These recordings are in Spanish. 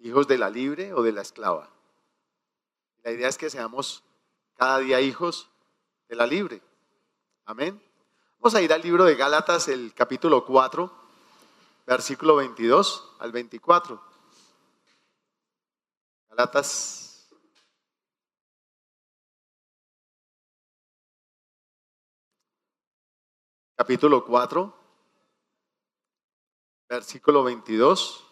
hijos de la libre o de la esclava. La idea es que seamos cada día hijos de la libre. Amén. Vamos a ir al libro de Gálatas, el capítulo 4, versículo 22 al 24. Gálatas. Capítulo 4, versículo 22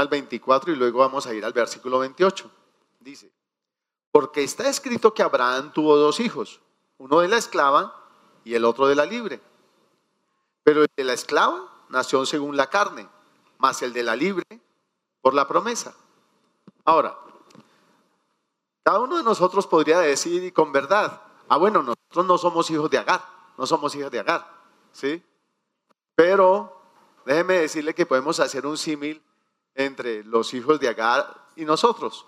al 24 y luego vamos a ir al versículo 28. Dice, porque está escrito que Abraham tuvo dos hijos, uno de la esclava y el otro de la libre. Pero el de la esclava nació según la carne, más el de la libre por la promesa. Ahora, cada uno de nosotros podría decir y con verdad, ah bueno, nosotros no somos hijos de Agar, no somos hijos de Agar, ¿sí? Pero déjeme decirle que podemos hacer un símil entre los hijos de Agar y nosotros.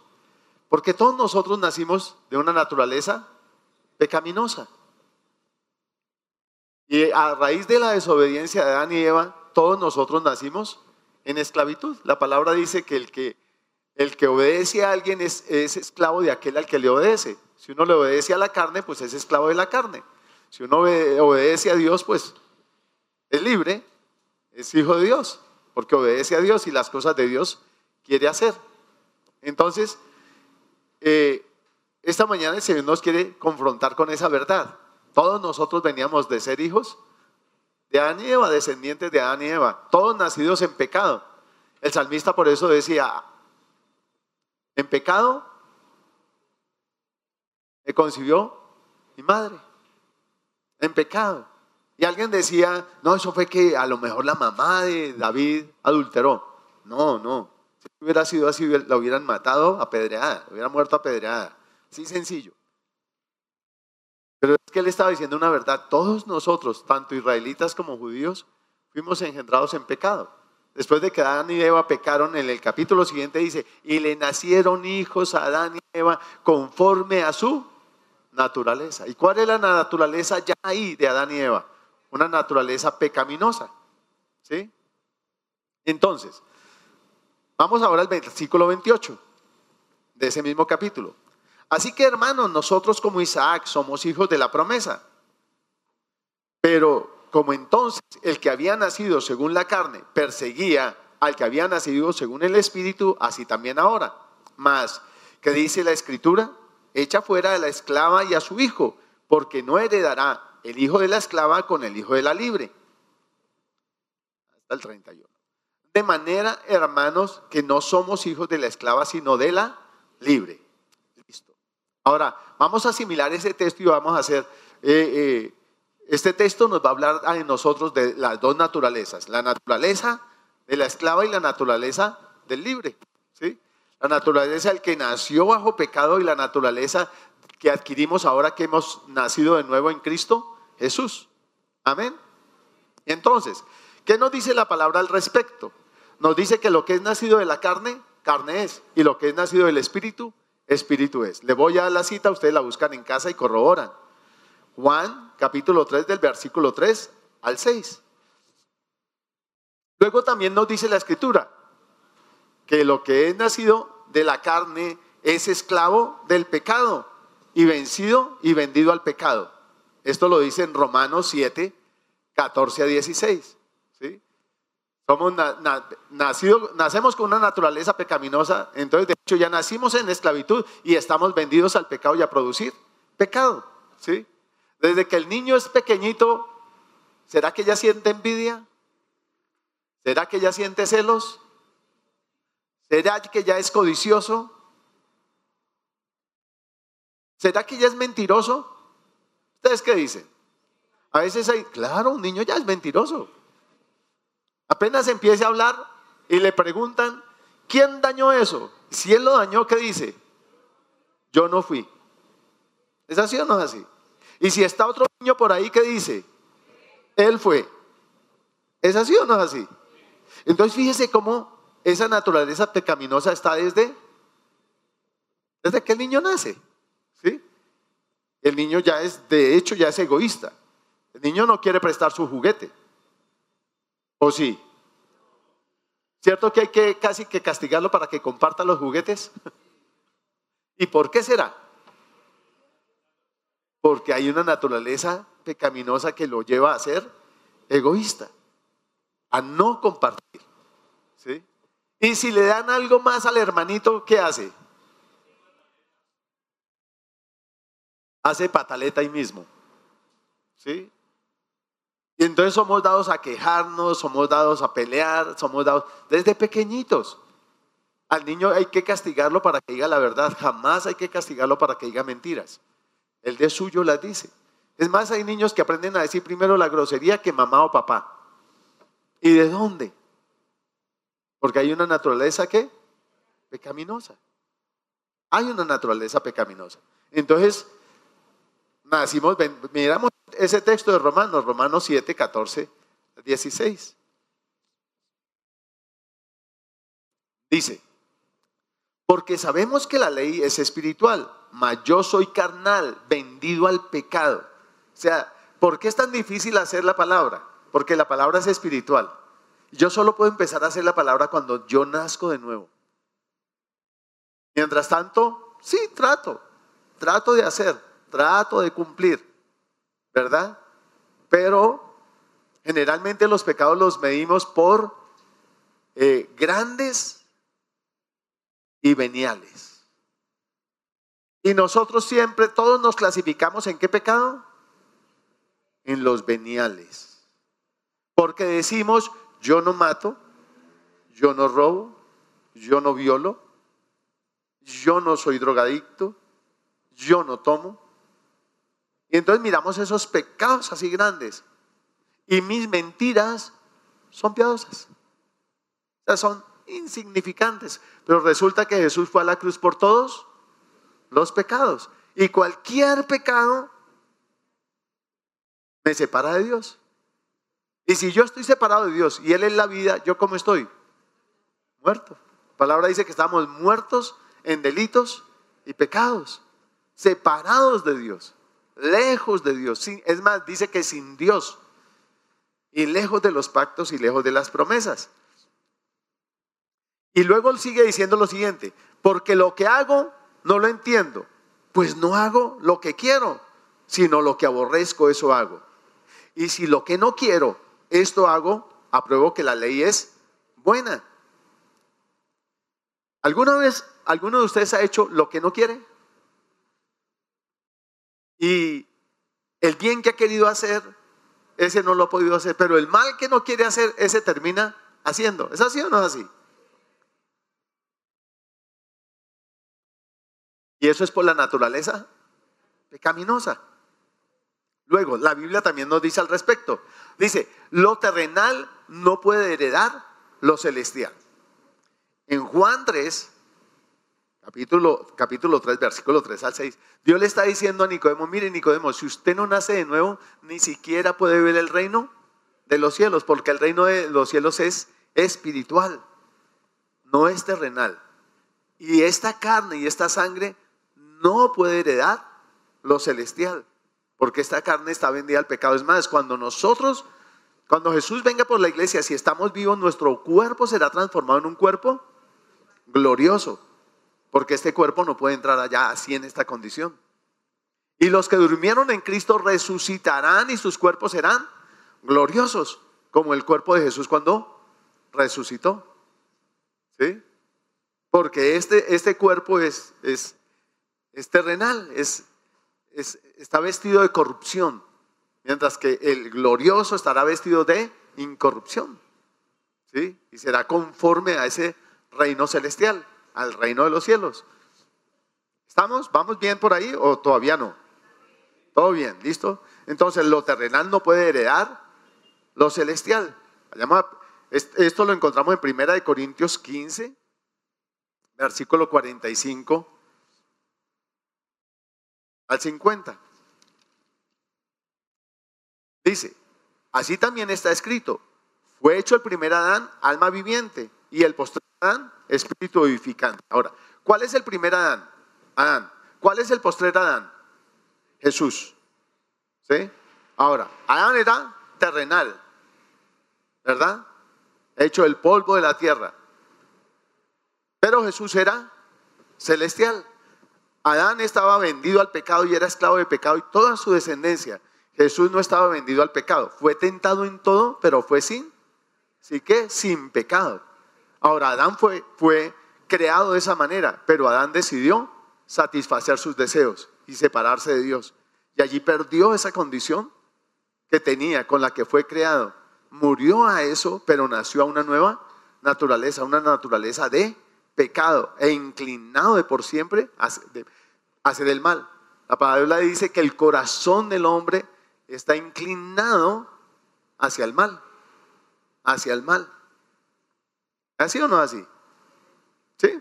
Porque todos nosotros nacimos de una naturaleza pecaminosa. Y a raíz de la desobediencia de Adán y Eva, todos nosotros nacimos en esclavitud. La palabra dice que el que, el que obedece a alguien es, es esclavo de aquel al que le obedece. Si uno le obedece a la carne, pues es esclavo de la carne. Si uno obedece a Dios, pues es libre, es hijo de Dios porque obedece a Dios y las cosas de Dios quiere hacer. Entonces, eh, esta mañana el Señor nos quiere confrontar con esa verdad. Todos nosotros veníamos de ser hijos de Adán y Eva, descendientes de Adán y Eva, todos nacidos en pecado. El salmista por eso decía, en pecado me concibió mi madre, en pecado. Y alguien decía, no, eso fue que a lo mejor la mamá de David adulteró. No, no. Si hubiera sido así, la hubieran matado apedreada, hubiera muerto apedreada. Así sencillo. Pero es que él estaba diciendo una verdad. Todos nosotros, tanto israelitas como judíos, fuimos engendrados en pecado. Después de que Adán y Eva pecaron, en el capítulo siguiente dice, y le nacieron hijos a Adán y Eva conforme a su naturaleza. ¿Y cuál es la naturaleza ya ahí de Adán y Eva? Una naturaleza pecaminosa. ¿Sí? Entonces, vamos ahora al versículo 28 de ese mismo capítulo. Así que hermanos, nosotros como Isaac somos hijos de la promesa. Pero como entonces el que había nacido según la carne perseguía al que había nacido según el Espíritu, así también ahora. Más, que dice la Escritura, echa fuera a la esclava y a su hijo, porque no heredará el hijo de la esclava con el hijo de la libre. Hasta el 31. De manera, hermanos, que no somos hijos de la esclava, sino de la libre. Listo. Ahora, vamos a asimilar ese texto y vamos a hacer... Eh, eh, este texto nos va a hablar a nosotros de las dos naturalezas, la naturaleza de la esclava y la naturaleza del libre. ¿sí? La naturaleza del que nació bajo pecado y la naturaleza que adquirimos ahora que hemos nacido de nuevo en Cristo Jesús. Amén. Entonces, ¿qué nos dice la palabra al respecto? Nos dice que lo que es nacido de la carne, carne es, y lo que es nacido del espíritu, espíritu es. Le voy a dar la cita, ustedes la buscan en casa y corroboran. Juan capítulo 3 del versículo 3 al 6. Luego también nos dice la escritura que lo que es nacido de la carne es esclavo del pecado y vencido y vendido al pecado. Esto lo dice en Romanos 7, 14 a 16. ¿sí? Somos nacido, nacemos con una naturaleza pecaminosa, entonces de hecho ya nacimos en esclavitud y estamos vendidos al pecado y a producir pecado. ¿sí? Desde que el niño es pequeñito, ¿será que ya siente envidia? ¿Será que ya siente celos? ¿Será que ya es codicioso? ¿Será que ya es mentiroso? ¿Ustedes qué dicen? A veces hay, claro, un niño ya es mentiroso. Apenas empiece a hablar y le preguntan, ¿quién dañó eso? Si él lo dañó, ¿qué dice? Yo no fui. ¿Es así o no es así? Y si está otro niño por ahí, ¿qué dice? Él fue. ¿Es así o no es así? Entonces fíjese cómo esa naturaleza pecaminosa está desde, desde que el niño nace. ¿Sí? El niño ya es, de hecho, ya es egoísta. El niño no quiere prestar su juguete. ¿O sí? ¿Cierto que hay que casi que castigarlo para que comparta los juguetes? ¿Y por qué será? Porque hay una naturaleza pecaminosa que lo lleva a ser egoísta, a no compartir. ¿sí? Y si le dan algo más al hermanito, ¿qué hace? Hace pataleta ahí mismo. ¿Sí? Y entonces somos dados a quejarnos, somos dados a pelear, somos dados desde pequeñitos. Al niño hay que castigarlo para que diga la verdad, jamás hay que castigarlo para que diga mentiras. El de suyo las dice. Es más, hay niños que aprenden a decir primero la grosería que mamá o papá. ¿Y de dónde? Porque hay una naturaleza que pecaminosa. Hay una naturaleza pecaminosa. Entonces, miramos ese texto de Romanos, Romanos 7, 14, 16. Dice, porque sabemos que la ley es espiritual, mas yo soy carnal, vendido al pecado. O sea, ¿por qué es tan difícil hacer la palabra? Porque la palabra es espiritual. Yo solo puedo empezar a hacer la palabra cuando yo nazco de nuevo. Mientras tanto, sí, trato, trato de hacer, trato de cumplir, ¿verdad? Pero generalmente los pecados los medimos por eh, grandes y veniales. Y nosotros siempre, todos nos clasificamos en qué pecado? En los veniales. Porque decimos, yo no mato, yo no robo, yo no violo, yo no soy drogadicto, yo no tomo. Y entonces miramos esos pecados así grandes. Y mis mentiras son piadosas. O sea, son insignificantes. Pero resulta que Jesús fue a la cruz por todos los pecados. Y cualquier pecado me separa de Dios. Y si yo estoy separado de Dios y Él es la vida, ¿yo cómo estoy? Muerto. La palabra dice que estamos muertos en delitos y pecados, separados de Dios, lejos de Dios. Es más, dice que sin Dios y lejos de los pactos y lejos de las promesas. Y luego sigue diciendo lo siguiente, porque lo que hago no lo entiendo, pues no hago lo que quiero, sino lo que aborrezco, eso hago. Y si lo que no quiero, esto hago, apruebo que la ley es buena. ¿Alguna vez alguno de ustedes ha hecho lo que no quiere? Y el bien que ha querido hacer, ese no lo ha podido hacer, pero el mal que no quiere hacer, ese termina haciendo. ¿Es así o no es así? Y eso es por la naturaleza pecaminosa. Luego, la Biblia también nos dice al respecto. Dice, lo terrenal no puede heredar lo celestial. En Juan 3, capítulo, capítulo 3, versículo 3 al 6, Dios le está diciendo a Nicodemo, mire Nicodemo, si usted no nace de nuevo, ni siquiera puede ver el reino de los cielos, porque el reino de los cielos es espiritual, no es terrenal. Y esta carne y esta sangre no puede heredar lo celestial porque esta carne está vendida al pecado. Es más, cuando nosotros, cuando Jesús venga por la iglesia, si estamos vivos, nuestro cuerpo será transformado en un cuerpo glorioso, porque este cuerpo no puede entrar allá así en esta condición. Y los que durmieron en Cristo resucitarán y sus cuerpos serán gloriosos, como el cuerpo de Jesús cuando resucitó. ¿Sí? Porque este, este cuerpo es, es, es terrenal, es, está vestido de corrupción, mientras que el glorioso estará vestido de incorrupción. ¿sí? Y será conforme a ese reino celestial, al reino de los cielos. ¿Estamos? ¿Vamos bien por ahí o todavía no? Todo bien, ¿listo? Entonces lo terrenal no puede heredar lo celestial. Esto lo encontramos en Primera de Corintios 15, versículo 45 al 50. Dice, así también está escrito, fue hecho el primer Adán, alma viviente, y el postrer Adán, espíritu vivificante. Ahora, ¿cuál es el primer Adán? Adán. ¿Cuál es el postrer Adán? Jesús. ¿Sí? Ahora, Adán era terrenal, ¿verdad? hecho el polvo de la tierra. Pero Jesús era celestial. Adán estaba vendido al pecado y era esclavo de pecado y toda su descendencia. Jesús no estaba vendido al pecado. Fue tentado en todo, pero fue sin, ¿sí que Sin pecado. Ahora, Adán fue, fue creado de esa manera, pero Adán decidió satisfacer sus deseos y separarse de Dios. Y allí perdió esa condición que tenía, con la que fue creado. Murió a eso, pero nació a una nueva naturaleza, una naturaleza de pecado e inclinado de por siempre hacer el mal. La palabra dice que el corazón del hombre está inclinado hacia el mal, hacia el mal. ¿Así o no así? ¿Sí?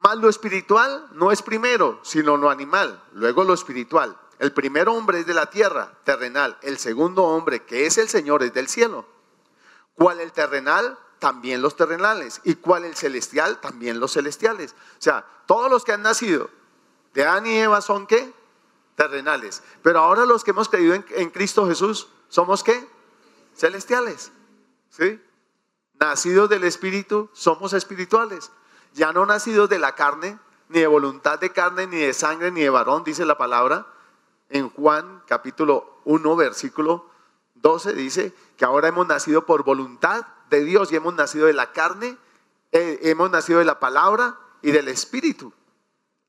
Más lo espiritual no es primero, sino lo animal, luego lo espiritual. El primer hombre es de la tierra, terrenal. El segundo hombre, que es el Señor, es del cielo. ¿Cuál el terrenal? También los terrenales. ¿Y cuál el celestial? También los celestiales. O sea, todos los que han nacido de Adán y Eva son qué? Terrenales. Pero ahora los que hemos creído en, en Cristo Jesús, ¿somos qué? Celestiales. ¿Sí? Nacidos del Espíritu, somos espirituales. Ya no nacidos de la carne, ni de voluntad de carne, ni de sangre, ni de varón, dice la palabra. En Juan capítulo 1, versículo 12 dice que ahora hemos nacido por voluntad de Dios y hemos nacido de la carne, eh, hemos nacido de la palabra y del Espíritu.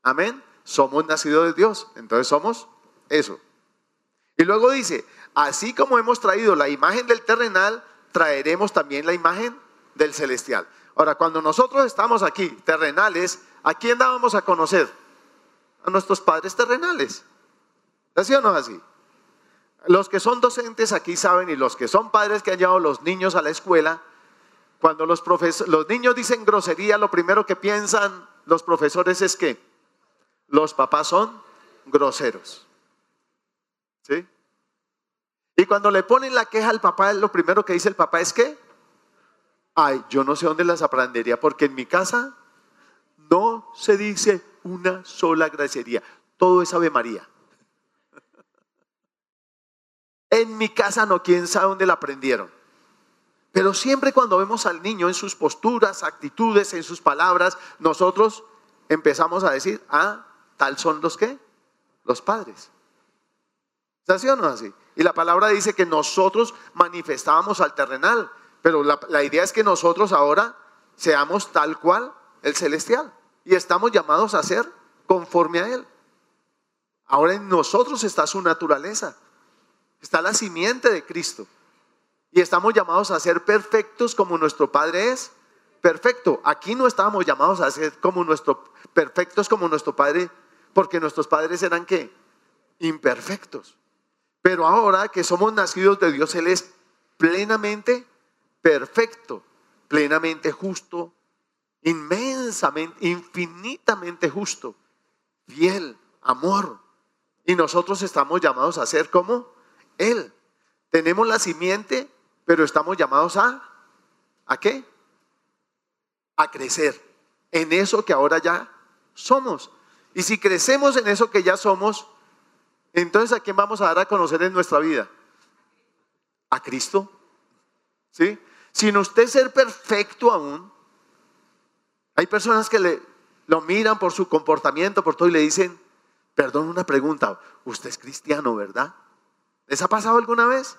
Amén. Somos nacidos de Dios, entonces somos eso. Y luego dice, así como hemos traído la imagen del terrenal, traeremos también la imagen del celestial. Ahora, cuando nosotros estamos aquí, terrenales, ¿a quién dábamos a conocer? A nuestros padres terrenales. ¿Así o no así? Los que son docentes aquí saben y los que son padres que han llevado los niños a la escuela, cuando los, los niños dicen grosería, lo primero que piensan los profesores es que los papás son groseros. ¿Sí? Y cuando le ponen la queja al papá, lo primero que dice el papá es que, ay, yo no sé dónde las aprendería, porque en mi casa no se dice una sola grosería, todo es Ave María. En mi casa no, quién sabe dónde la aprendieron. Pero siempre cuando vemos al niño en sus posturas, actitudes, en sus palabras, nosotros empezamos a decir, ah, tal son los que, los padres. ¿Es así o no así? Y la palabra dice que nosotros manifestábamos al terrenal, pero la, idea es que nosotros ahora seamos tal cual el celestial y estamos llamados a ser conforme a Él. Ahora en nosotros está su naturaleza. Está la simiente de Cristo. Y estamos llamados a ser perfectos como nuestro Padre es perfecto. Aquí no estábamos llamados a ser como nuestro, perfectos como nuestro Padre, porque nuestros padres eran qué? Imperfectos. Pero ahora que somos nacidos de Dios, Él es plenamente perfecto, plenamente justo, inmensamente, infinitamente justo, fiel, amor. Y nosotros estamos llamados a ser como él. Tenemos la simiente, pero estamos llamados a, ¿a qué? A crecer en eso que ahora ya somos. Y si crecemos en eso que ya somos, entonces ¿a quién vamos a dar a conocer en nuestra vida? A Cristo. ¿Sí? Sin usted ser perfecto aún, hay personas que le, lo miran por su comportamiento, por todo, y le dicen, perdón una pregunta, usted es cristiano, ¿verdad? ¿Les ha pasado alguna vez?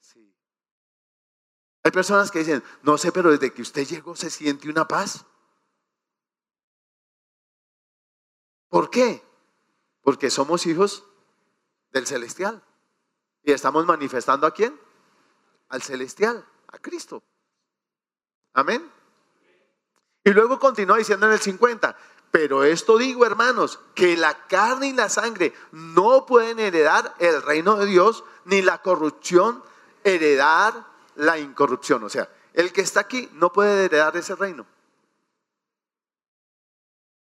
Sí. Hay personas que dicen, no sé, pero desde que usted llegó se siente una paz. ¿Por qué? Porque somos hijos del celestial. Y estamos manifestando a quién? Al celestial, a Cristo. Amén. Y luego continúa diciendo en el 50, pero esto digo, hermanos, que la carne y la sangre no pueden heredar el reino de Dios, ni la corrupción heredar la incorrupción. O sea, el que está aquí no puede heredar ese reino.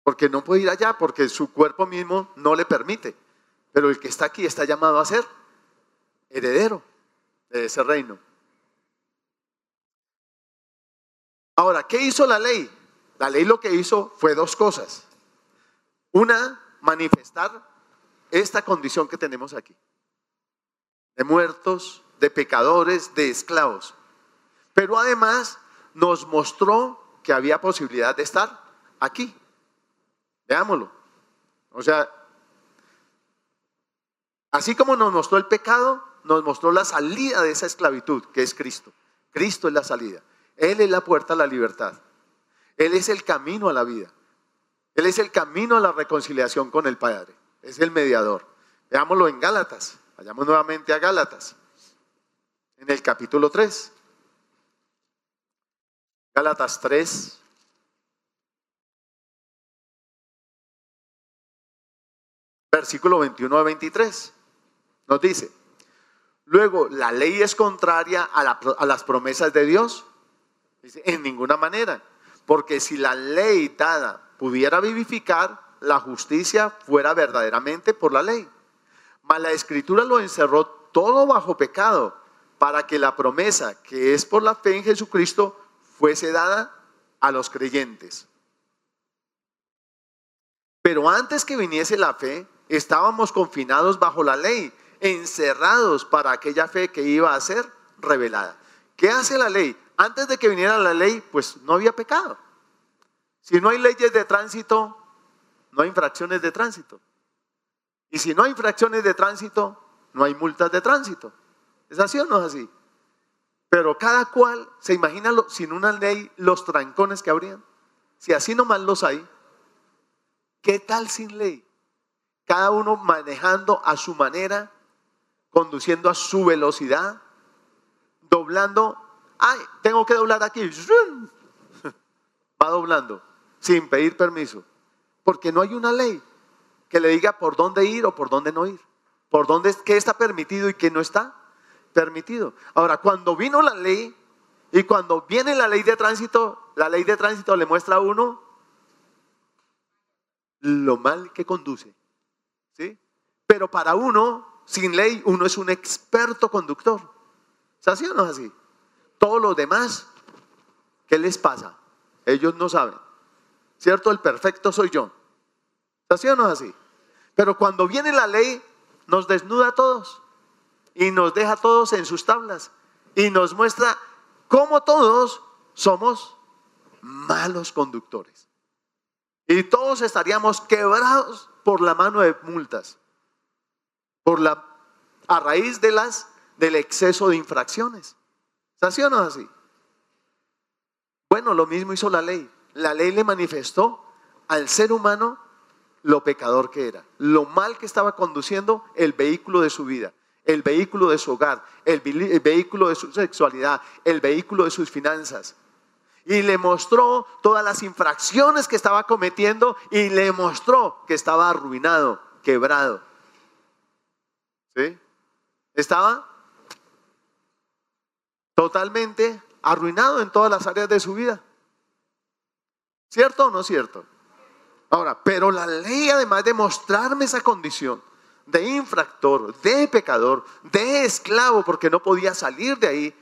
Porque no puede ir allá, porque su cuerpo mismo no le permite. Pero el que está aquí está llamado a ser heredero de ese reino. Ahora, ¿qué hizo la ley? La ley lo que hizo fue dos cosas. Una, manifestar esta condición que tenemos aquí. De muertos, de pecadores, de esclavos. Pero además nos mostró que había posibilidad de estar aquí. Veámoslo. O sea, así como nos mostró el pecado, nos mostró la salida de esa esclavitud, que es Cristo. Cristo es la salida. Él es la puerta a la libertad. Él es el camino a la vida. Él es el camino a la reconciliación con el Padre. Es el mediador. Veámoslo en Gálatas. Vayamos nuevamente a Gálatas. En el capítulo 3. Gálatas 3. Versículo 21 a 23. Nos dice, luego, ¿la ley es contraria a, a las promesas de Dios? Dice, en ninguna manera. Porque si la ley dada pudiera vivificar, la justicia fuera verdaderamente por la ley. Mas la escritura lo encerró todo bajo pecado, para que la promesa que es por la fe en Jesucristo fuese dada a los creyentes. Pero antes que viniese la fe, estábamos confinados bajo la ley, encerrados para aquella fe que iba a ser revelada. ¿Qué hace la ley? Antes de que viniera la ley, pues no había pecado. Si no hay leyes de tránsito, no hay infracciones de tránsito. Y si no hay infracciones de tránsito, no hay multas de tránsito. ¿Es así o no es así? Pero cada cual se imagina sin una ley los trancones que habrían. Si así nomás los hay, ¿qué tal sin ley? Cada uno manejando a su manera, conduciendo a su velocidad, doblando. Ay, tengo que doblar aquí. Va doblando sin pedir permiso, porque no hay una ley que le diga por dónde ir o por dónde no ir, por dónde qué está permitido y qué no está permitido. Ahora, cuando vino la ley y cuando viene la ley de tránsito, la ley de tránsito le muestra a uno lo mal que conduce. ¿Sí? Pero para uno, sin ley, uno es un experto conductor. ¿Es así o no es así? Todos los demás, ¿qué les pasa? Ellos no saben. ¿Cierto? El perfecto soy yo. ¿Así o no es así? Pero cuando viene la ley, nos desnuda a todos y nos deja a todos en sus tablas y nos muestra cómo todos somos malos conductores. Y todos estaríamos quebrados por la mano de multas, por la a raíz de las del exceso de infracciones. ¿Así o no así? Bueno, lo mismo hizo la ley la ley le manifestó al ser humano lo pecador que era, lo mal que estaba conduciendo el vehículo de su vida, el vehículo de su hogar, el, vehículo de su sexualidad, el vehículo de sus finanzas. Y le mostró todas las infracciones que estaba cometiendo y le mostró que estaba arruinado, quebrado. ¿Sí? Estaba totalmente arruinado en todas las áreas de su vida. ¿Cierto o no cierto? Ahora, pero la ley además de mostrarme esa condición de infractor, de pecador, de esclavo, porque no podía salir de ahí,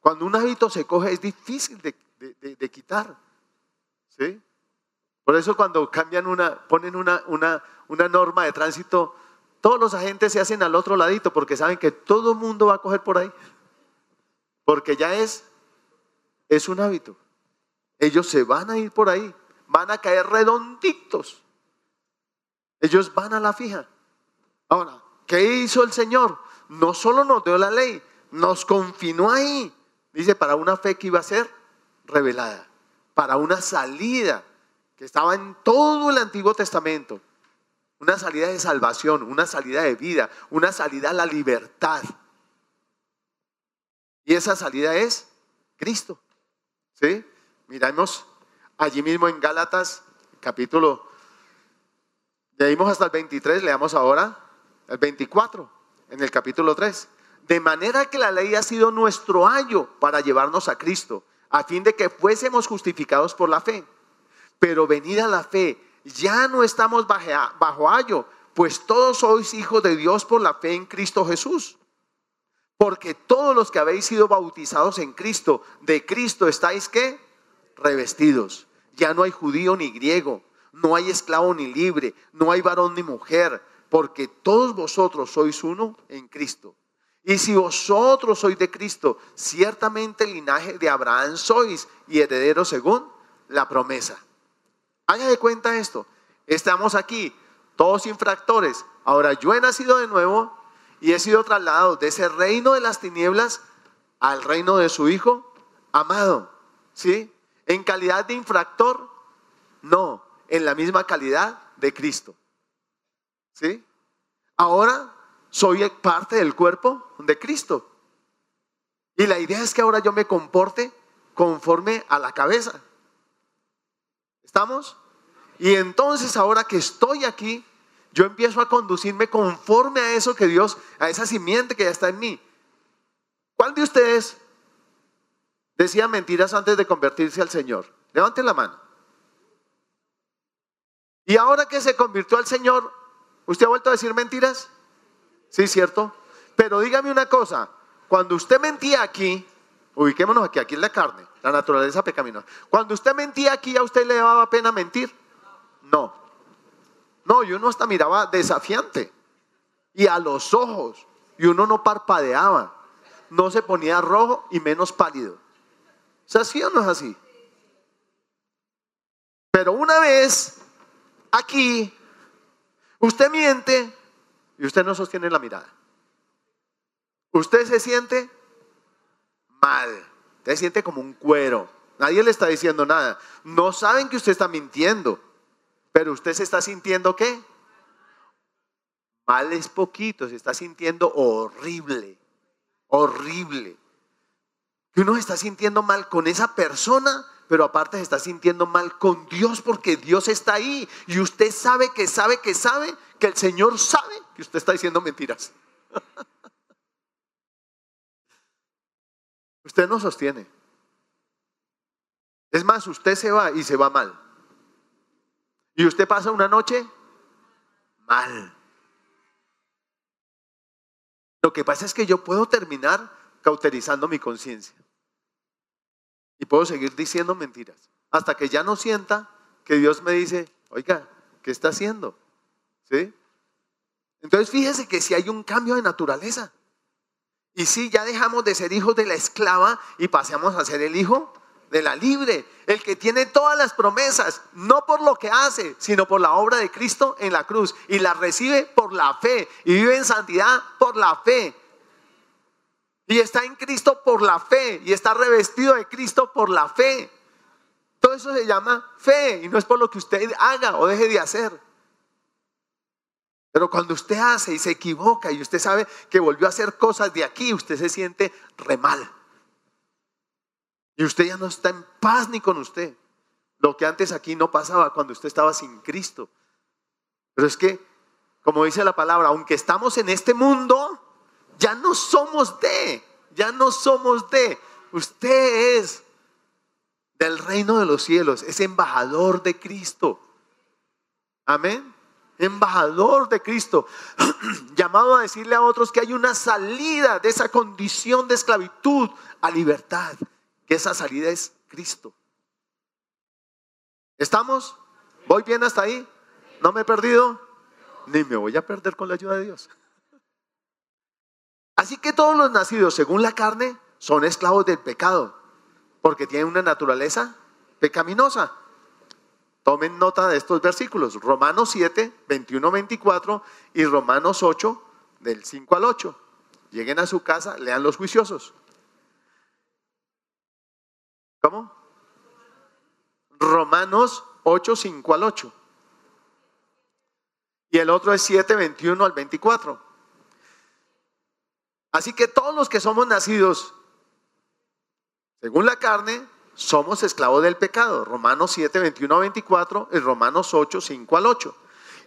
cuando un hábito se coge es difícil de, quitar. ¿Sí? Por eso cuando cambian una, ponen una, una, una norma de tránsito, todos los agentes se hacen al otro ladito porque saben que todo el mundo va a coger por ahí. Porque ya es, es un hábito. Ellos se van a ir por ahí, van a caer redonditos. Ellos van a la fija. Ahora, ¿qué hizo el Señor? No solo nos dio la ley, nos confinó ahí. Dice, para una fe que iba a ser revelada, para una salida que estaba en todo el Antiguo Testamento. Una salida de salvación, una salida de vida, una salida a la libertad. Y esa salida es Cristo. ¿Sí? Miramos allí mismo en Gálatas, capítulo, leímos hasta el 23, leamos ahora el 24, en el capítulo 3. De manera que la ley ha sido nuestro ayo para llevarnos a Cristo, a fin de que fuésemos justificados por la fe. Pero venida la fe, ya no estamos bajo, ayo, pues todos sois hijos de Dios por la fe en Cristo Jesús. Porque todos los que habéis sido bautizados en Cristo, de Cristo estáis que revestidos. Ya no hay judío ni griego, no hay esclavo ni libre, no hay varón ni mujer, porque todos vosotros sois uno en Cristo. Y si vosotros sois de Cristo, ciertamente el linaje de Abraham sois y herederos según la promesa. Haga de cuenta esto. Estamos aquí, todos infractores. Ahora yo he nacido de nuevo y he sido trasladado de ese reino de las tinieblas al reino de su Hijo amado. ¿Sí? En calidad de infractor, no, en la misma calidad de Cristo. ¿Sí? Ahora soy parte del cuerpo de Cristo. Y la idea es que ahora yo me comporte conforme a la cabeza. ¿Estamos? Y entonces ahora que estoy aquí, yo empiezo a conducirme conforme a eso que Dios, a esa simiente que ya está en mí. ¿Cuál de ustedes decía mentiras antes de convertirse al Señor? Levanten la mano. Y ahora que se convirtió al Señor, ¿usted ha vuelto a decir mentiras? Sí, cierto. Pero dígame una cosa, cuando usted mentía aquí, ubiquémonos aquí, aquí es la carne, la naturaleza pecaminosa. Cuando usted mentía aquí, ¿a usted le daba pena mentir? No. No, y uno hasta miraba desafiante. Y a los ojos. Y uno no parpadeaba. No se ponía rojo y menos pálido. ¿Es así o no es así? Pero una vez aquí, usted miente y usted no sostiene la mirada. Usted se siente mal, usted siente como un cuero. Nadie le está diciendo nada. No saben que usted está mintiendo, pero usted se está sintiendo qué? Mal es poquito, se está sintiendo horrible, horrible. Que uno se está sintiendo mal con esa persona, pero aparte se está sintiendo mal con Dios porque Dios está ahí y usted sabe que sabe que sabe que el Señor sabe que usted está diciendo mentiras. usted no sostiene. Es más, usted se va y se va mal. Y usted pasa una noche mal. Lo que pasa es que yo puedo terminar cauterizando mi conciencia. Y puedo seguir diciendo mentiras. Hasta que ya no sienta que Dios me dice, oiga, ¿qué está haciendo? ¿Sí? Entonces fíjese que si hay un cambio de naturaleza. Y si ya dejamos de ser hijos de la esclava y pasamos a ser el hijo de la libre, el que tiene todas las promesas, no por lo que hace, sino por la obra de Cristo en la cruz. Y la recibe por la fe y vive en santidad por la fe. Y está en Cristo por la fe y está revestido de Cristo por la fe. Todo eso se llama fe y no es por lo que usted haga o deje de hacer. Pero cuando usted hace y se equivoca y usted sabe que volvió a hacer cosas de aquí, usted se siente re mal. Y usted ya no está en paz ni con usted. Lo que antes aquí no pasaba cuando usted estaba sin Cristo. Pero es que, como dice la palabra, aunque estamos en este mundo, ya no somos de, ya no somos de. Usted es del reino de los cielos, es embajador de Cristo. Amén embajador de Cristo, llamado a decirle a otros que hay una salida de esa condición de esclavitud a libertad, que esa salida es Cristo. ¿Estamos? ¿Voy bien hasta ahí? ¿No me he perdido? Ni me voy a perder con la ayuda de Dios. Así que todos los nacidos según la carne son esclavos del pecado, porque tienen una naturaleza pecaminosa. Tomen nota de estos versículos, Romanos 7, 21, 24 y Romanos 8, del 5 al 8. Lleguen a su casa, lean los juiciosos. ¿Cómo? Romanos 8, 5 al 8. Y el otro es 7, 21 al 24. Así que todos los que somos nacidos según la carne, somos esclavos del pecado. Romanos 7, 21 a 24 y Romanos 8, 5 al 8.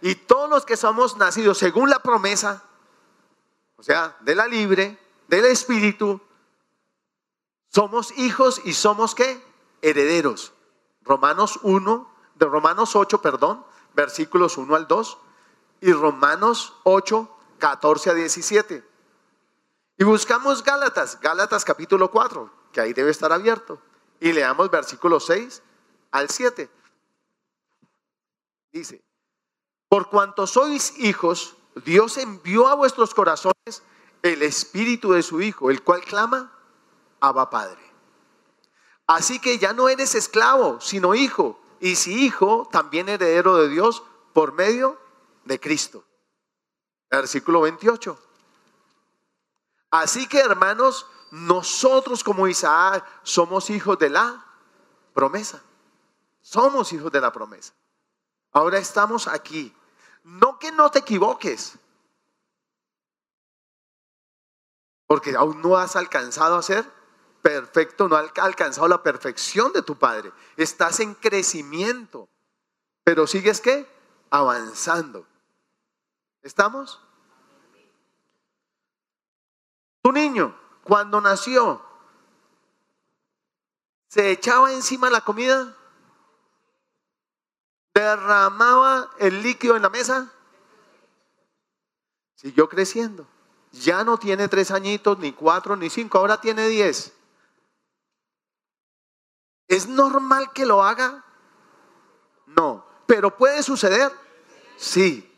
Y todos los que somos nacidos según la promesa, o sea, de la libre, del Espíritu, somos hijos y somos qué? Herederos. Romanos 1, de Romanos 8, perdón, versículos 1 al 2 y Romanos 8, 14 a 17. Y buscamos Gálatas, Gálatas capítulo 4, que ahí debe estar abierto. Y leamos versículos 6 al 7. Dice, por cuanto sois hijos, Dios envió a vuestros corazones el espíritu de su Hijo, el cual clama, Abba Padre. Así que ya no eres esclavo, sino hijo. Y si hijo, también heredero de Dios por medio de Cristo. Versículo 28. Así que hermanos, nosotros como Isaac somos hijos de la promesa. Somos hijos de la promesa. Ahora estamos aquí. No que no te equivoques. Porque aún no has alcanzado a ser perfecto, no has alcanzado la perfección de tu Padre. Estás en crecimiento. Pero sigues qué? Avanzando. ¿Estamos? Tu niño, cuando nació, ¿se echaba encima la comida? ¿Derramaba el líquido en la mesa? Siguió creciendo. Ya no tiene tres añitos, ni cuatro, ni cinco, ahora tiene diez. ¿Es normal que lo haga? No. ¿Pero puede suceder? Sí.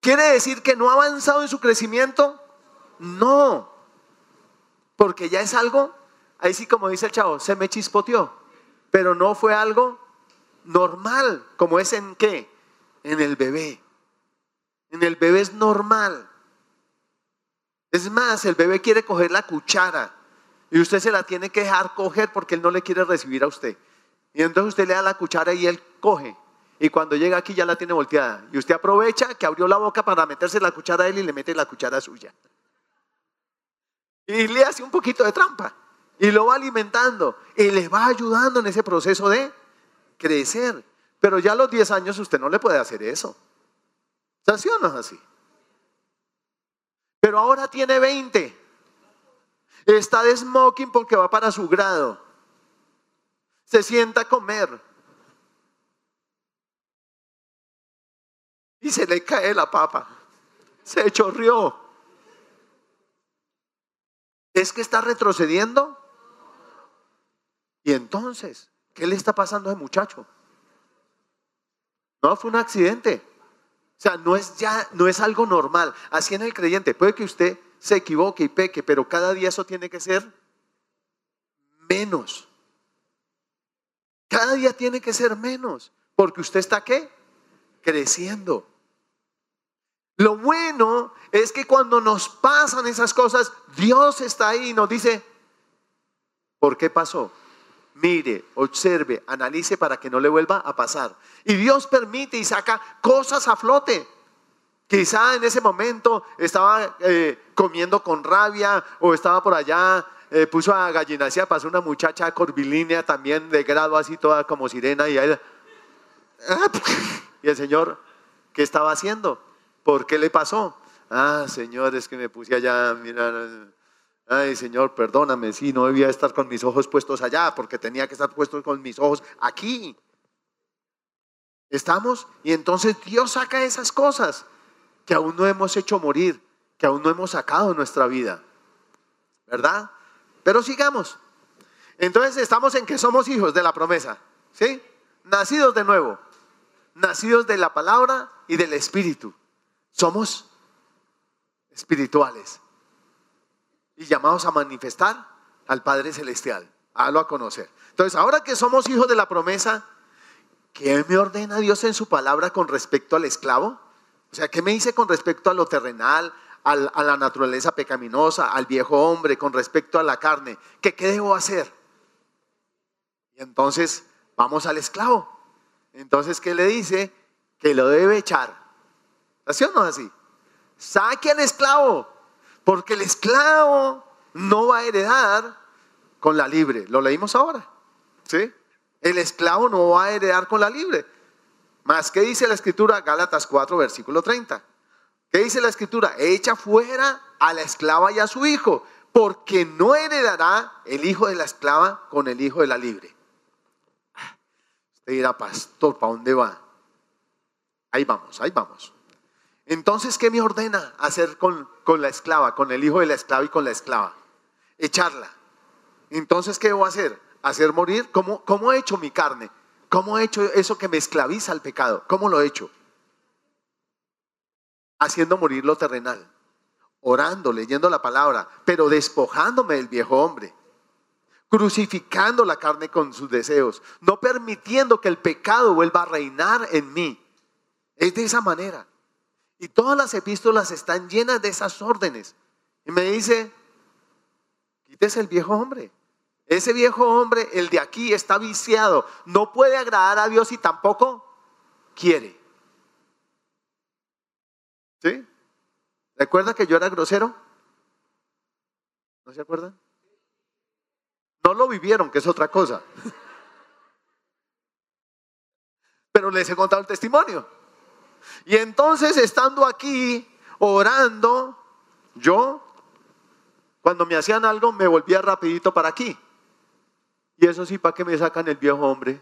¿Quiere decir que no ha avanzado en su crecimiento? No. Porque ya es algo, ahí sí como dice el chavo, se me chispoteó. Pero no fue algo normal, como es en qué? En el bebé. En el bebé es normal. Es más, el bebé quiere coger la cuchara y usted se la tiene que dejar coger porque él no le quiere recibir a usted. Y entonces usted le da la cuchara y él coge. Y cuando llega aquí ya la tiene volteada. Y usted aprovecha que abrió la boca para meterse la cuchara a él y le mete la cuchara suya. Y le hace un poquito de trampa. Y lo va alimentando. Y le va ayudando en ese proceso de crecer. Pero ya a los 10 años usted no le puede hacer eso. ¿Sí o así? Pero ahora tiene 20. Está de smoking porque va para su grado. Se sienta a comer. Y se le cae la papa. Se chorrió. ¿Es que está retrocediendo? Y entonces, ¿qué le está pasando a ese muchacho? No, fue un accidente. O sea, no es ya, no es algo normal. Así en el creyente, puede que usted se equivoque y peque, pero cada día eso tiene que ser menos. Cada día tiene que ser menos, porque usted está qué? Creciendo. Lo bueno es que cuando nos pasan esas cosas, Dios está ahí y nos dice, ¿por qué pasó? Mire, observe, analice para que no le vuelva a pasar. Y Dios permite y saca cosas a flote. Quizá en ese momento estaba eh, comiendo con rabia o estaba por allá, eh, puso a gallinacia, pasó una muchacha corvilínea también de grado así toda como sirena y, y el Señor, ¿qué estaba haciendo? ¿Por qué le pasó? Ah, Señor, es que me puse allá, mira, ay Señor, perdóname, sí, no debía estar con mis ojos puestos allá, porque tenía que estar puestos con mis ojos aquí. ¿Estamos? Y entonces Dios saca esas cosas que aún no hemos hecho morir, que aún no hemos sacado nuestra vida. ¿Verdad? Pero sigamos. Entonces estamos en que somos hijos de la promesa, ¿sí? Nacidos de nuevo, nacidos de la palabra y del Espíritu. Somos espirituales y llamados a manifestar al Padre Celestial, a a conocer. Entonces, ahora que somos hijos de la promesa, ¿qué me ordena Dios en su palabra con respecto al esclavo? O sea, ¿qué me dice con respecto a lo terrenal, a la naturaleza pecaminosa, al viejo hombre, con respecto a la carne? ¿Qué, qué debo hacer? Y entonces vamos al esclavo. Entonces, ¿qué le dice? Que lo debe echar. ¿Así o no así? Saque al esclavo, porque el esclavo no va a heredar con la libre. Lo leímos ahora. ¿Sí? El esclavo no va a heredar con la libre. Más, ¿qué dice la escritura? Gálatas 4, versículo 30. ¿Qué dice la escritura? Echa fuera a la esclava y a su hijo, porque no heredará el hijo de la esclava con el hijo de la libre. Usted dirá, pastor, ¿para dónde va? Ahí vamos, ahí vamos. Entonces, ¿qué me ordena hacer con, con la esclava, con el hijo de la esclava y con la esclava? Echarla. Entonces, ¿qué debo hacer? Hacer morir. ¿Cómo, cómo he hecho mi carne? ¿Cómo he hecho eso que me esclaviza al pecado? ¿Cómo lo he hecho? Haciendo morir lo terrenal. orando, leyendo la palabra, pero despojándome del viejo hombre, crucificando la carne con sus deseos, no permitiendo que el pecado vuelva a reinar en mí. Es de esa manera. Y todas las epístolas están llenas de esas órdenes. Y me dice, quítese el viejo hombre. Ese viejo hombre, el de aquí, está viciado. No puede agradar a Dios y tampoco quiere. ¿Sí? ¿Recuerda que yo era grosero? ¿No se acuerdan? No lo vivieron, que es otra cosa. Pero les he contado el testimonio. Y entonces, estando aquí, orando, yo, cuando me hacían algo, me volvía rapidito para aquí. Y eso sí, ¿para qué me sacan el viejo hombre?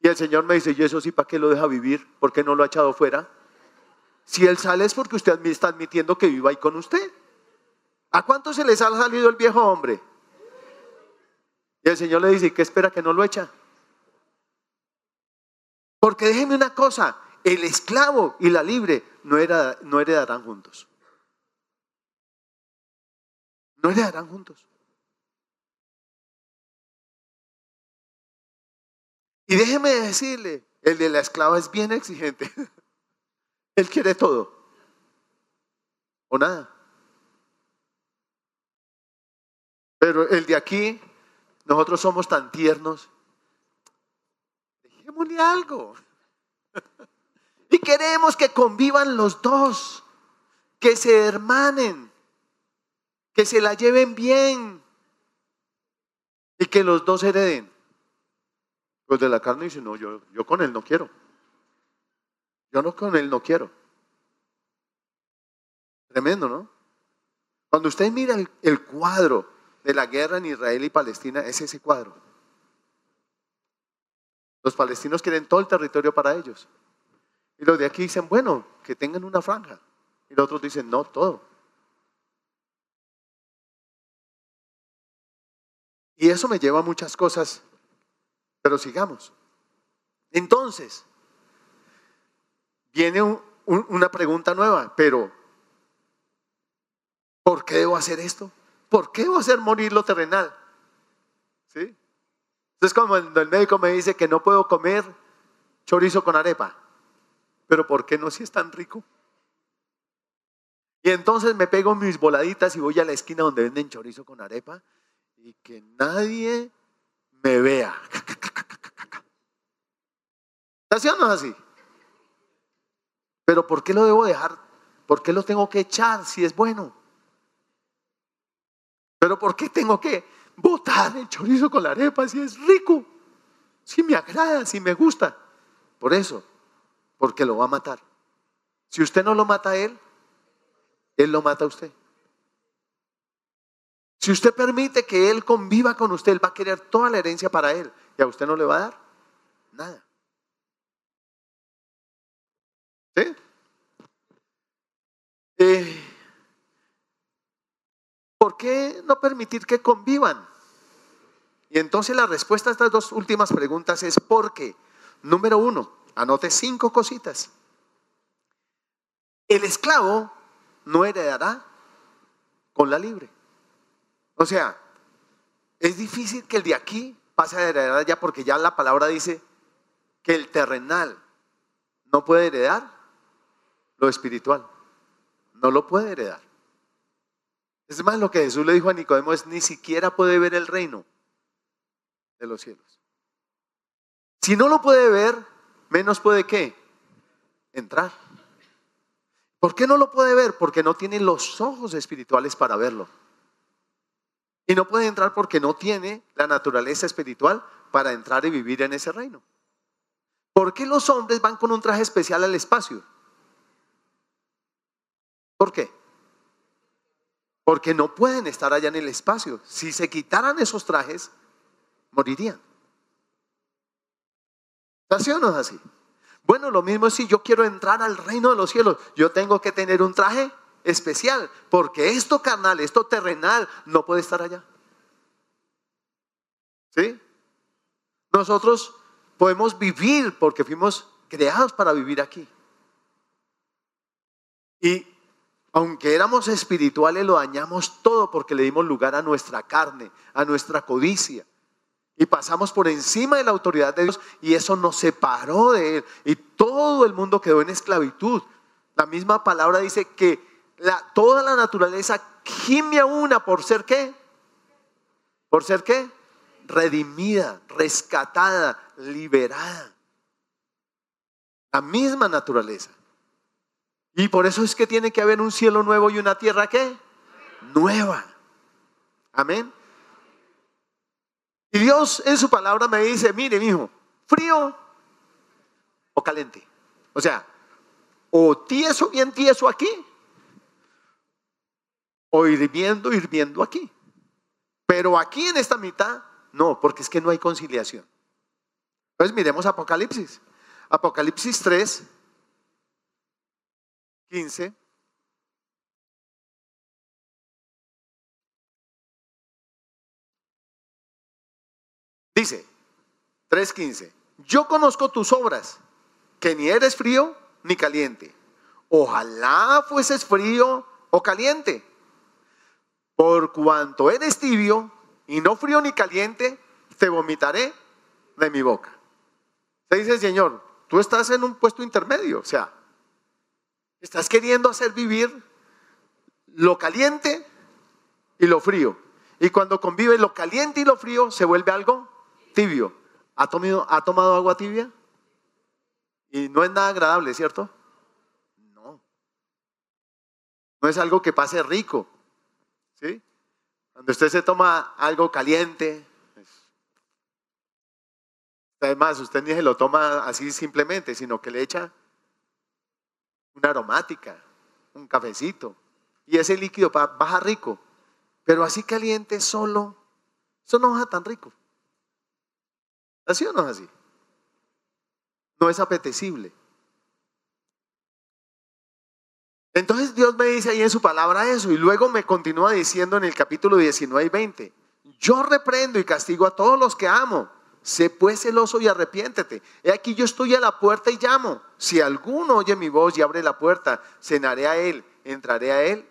Y el Señor me dice, y eso sí, ¿para qué lo deja vivir? ¿Por qué no lo ha echado fuera? Si él sale es porque usted me está admitiendo que viva ahí con usted. ¿A cuánto se les ha salido el viejo hombre? Y el Señor le dice, ¿qué espera que no lo echa? Porque déjeme una cosa, el esclavo y la libre no, era, no heredarán juntos. No heredarán juntos. Y déjeme decirle, el de la esclava es bien exigente. Él quiere todo. O nada. Pero el de aquí, nosotros somos tan tiernos. Dejémosle algo. Y queremos que convivan los dos, que se hermanen, que se la lleven bien y que los dos hereden. Los de la carne dicen, no, yo, yo con él no quiero. Yo no con él no quiero. Tremendo, ¿no? Cuando usted mira el, cuadro de la guerra en Israel y Palestina, es ese cuadro. Los palestinos quieren todo el territorio para ellos. Y los de aquí dicen, bueno, que tengan una franja. Y los otros dicen, no, todo. Y eso me lleva a muchas cosas, pero sigamos. Entonces, viene una pregunta nueva, pero ¿por qué debo hacer esto? ¿Por qué debo hacer morir lo terrenal? ¿Sí? Entonces cuando el médico me dice que no puedo comer chorizo con arepa, pero ¿por qué no si es tan rico? Y entonces me pego mis voladitas y voy a la esquina donde venden chorizo con arepa y que nadie me vea. ¿Está haciendo así? Pero ¿por qué lo debo dejar? ¿Por qué lo tengo que echar si es bueno? Pero ¿por qué tengo que botar el chorizo con la arepa si es rico? Si me agrada, si me gusta. Por eso, porque lo va a matar. Si usted no lo mata a él, él lo mata a usted. Si usted permite que él conviva con usted, él va a querer toda la herencia para él y a usted no le va a dar nada. ¿Sí? Eh, ¿Por qué no permitir que convivan? Y entonces la respuesta a estas dos últimas preguntas es porque, número uno, anote cinco cositas. El esclavo no heredará con la libre. O sea, es difícil que el de aquí pase a heredar allá porque ya la palabra dice que el terrenal no puede heredar lo espiritual. No lo puede heredar. Es más, lo que Jesús le dijo a Nicodemo es, ni siquiera puede ver el reino de los cielos. Si no lo puede ver, menos puede qué? Entrar. ¿Por qué no lo puede ver? Porque no tiene los ojos espirituales para verlo. Y no puede entrar porque no tiene la naturaleza espiritual para entrar y vivir en ese reino. ¿Por qué los hombres van con un traje especial al espacio? ¿Por qué? Porque no pueden estar allá en el espacio. Si se quitaran esos trajes, morirían. ¿Así o no es así? Bueno, lo mismo es si yo quiero entrar al reino de los cielos. Yo tengo que tener un traje especial, porque esto carnal, esto terrenal, no puede estar allá. ¿Sí? Nosotros podemos vivir porque fuimos creados para vivir aquí. Y aunque éramos espirituales, lo dañamos todo porque le dimos lugar a nuestra carne, a nuestra codicia. Y pasamos por encima de la autoridad de Dios y eso nos separó de Él. Y todo el mundo quedó en esclavitud. La misma palabra dice que toda la naturaleza gime a una por ser qué? ¿Por ser qué? Redimida, rescatada, liberada. La misma naturaleza. Y por eso es que tiene que haber un cielo nuevo y una tierra qué? Nueva. Amén. Y Dios en su palabra me dice, mire, mi hijo, frío o caliente. O sea, o tieso, bien tieso aquí, o hirviendo, hirviendo aquí. Pero aquí en esta mitad, no, porque es que no hay conciliación. Entonces miremos Apocalipsis. Apocalipsis 3, 15. Dice 3.15, yo conozco tus obras, que ni eres frío ni caliente. Ojalá fueses frío o caliente. Por cuanto eres tibio y no frío ni caliente, te vomitaré de mi boca. Se dice, Señor, tú estás en un puesto intermedio, o sea, estás queriendo hacer vivir lo caliente y lo frío. Y cuando convive lo caliente y lo frío, se vuelve algo tibio. ¿Ha tomado, ¿Ha tomado agua tibia? Y no es nada agradable, ¿cierto? No. No es algo que pase rico. ¿Sí? Cuando usted se toma algo caliente, pues, además usted ni se lo toma así simplemente, sino que le echa una aromática, un cafecito. Y ese líquido baja rico. Pero así caliente solo, eso no baja tan rico. ¿Así o no es así? No es apetecible. Entonces Dios me dice ahí en su palabra eso y luego me continúa diciendo en el capítulo 19 y 20, yo reprendo y castigo a todos los que amo. Sé pues celoso y arrepiéntete. He aquí yo estoy a la puerta y llamo. Si alguno oye mi voz y abre la puerta, cenaré a él, entraré a él,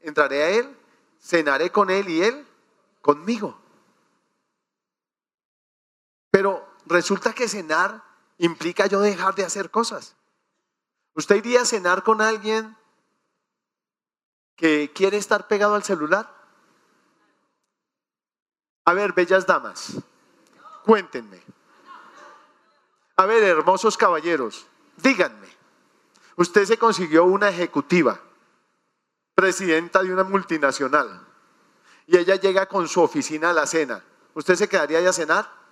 entraré a él, cenaré con él y él conmigo. Pero resulta que cenar implica yo dejar de hacer cosas. ¿Usted iría a cenar con alguien que quiere estar pegado al celular? A ver, bellas damas, cuéntenme. A ver, hermosos caballeros, díganme. Usted se consiguió una ejecutiva, presidenta de una multinacional, y ella llega con su oficina a la cena. ¿Usted se quedaría ahí a cenar?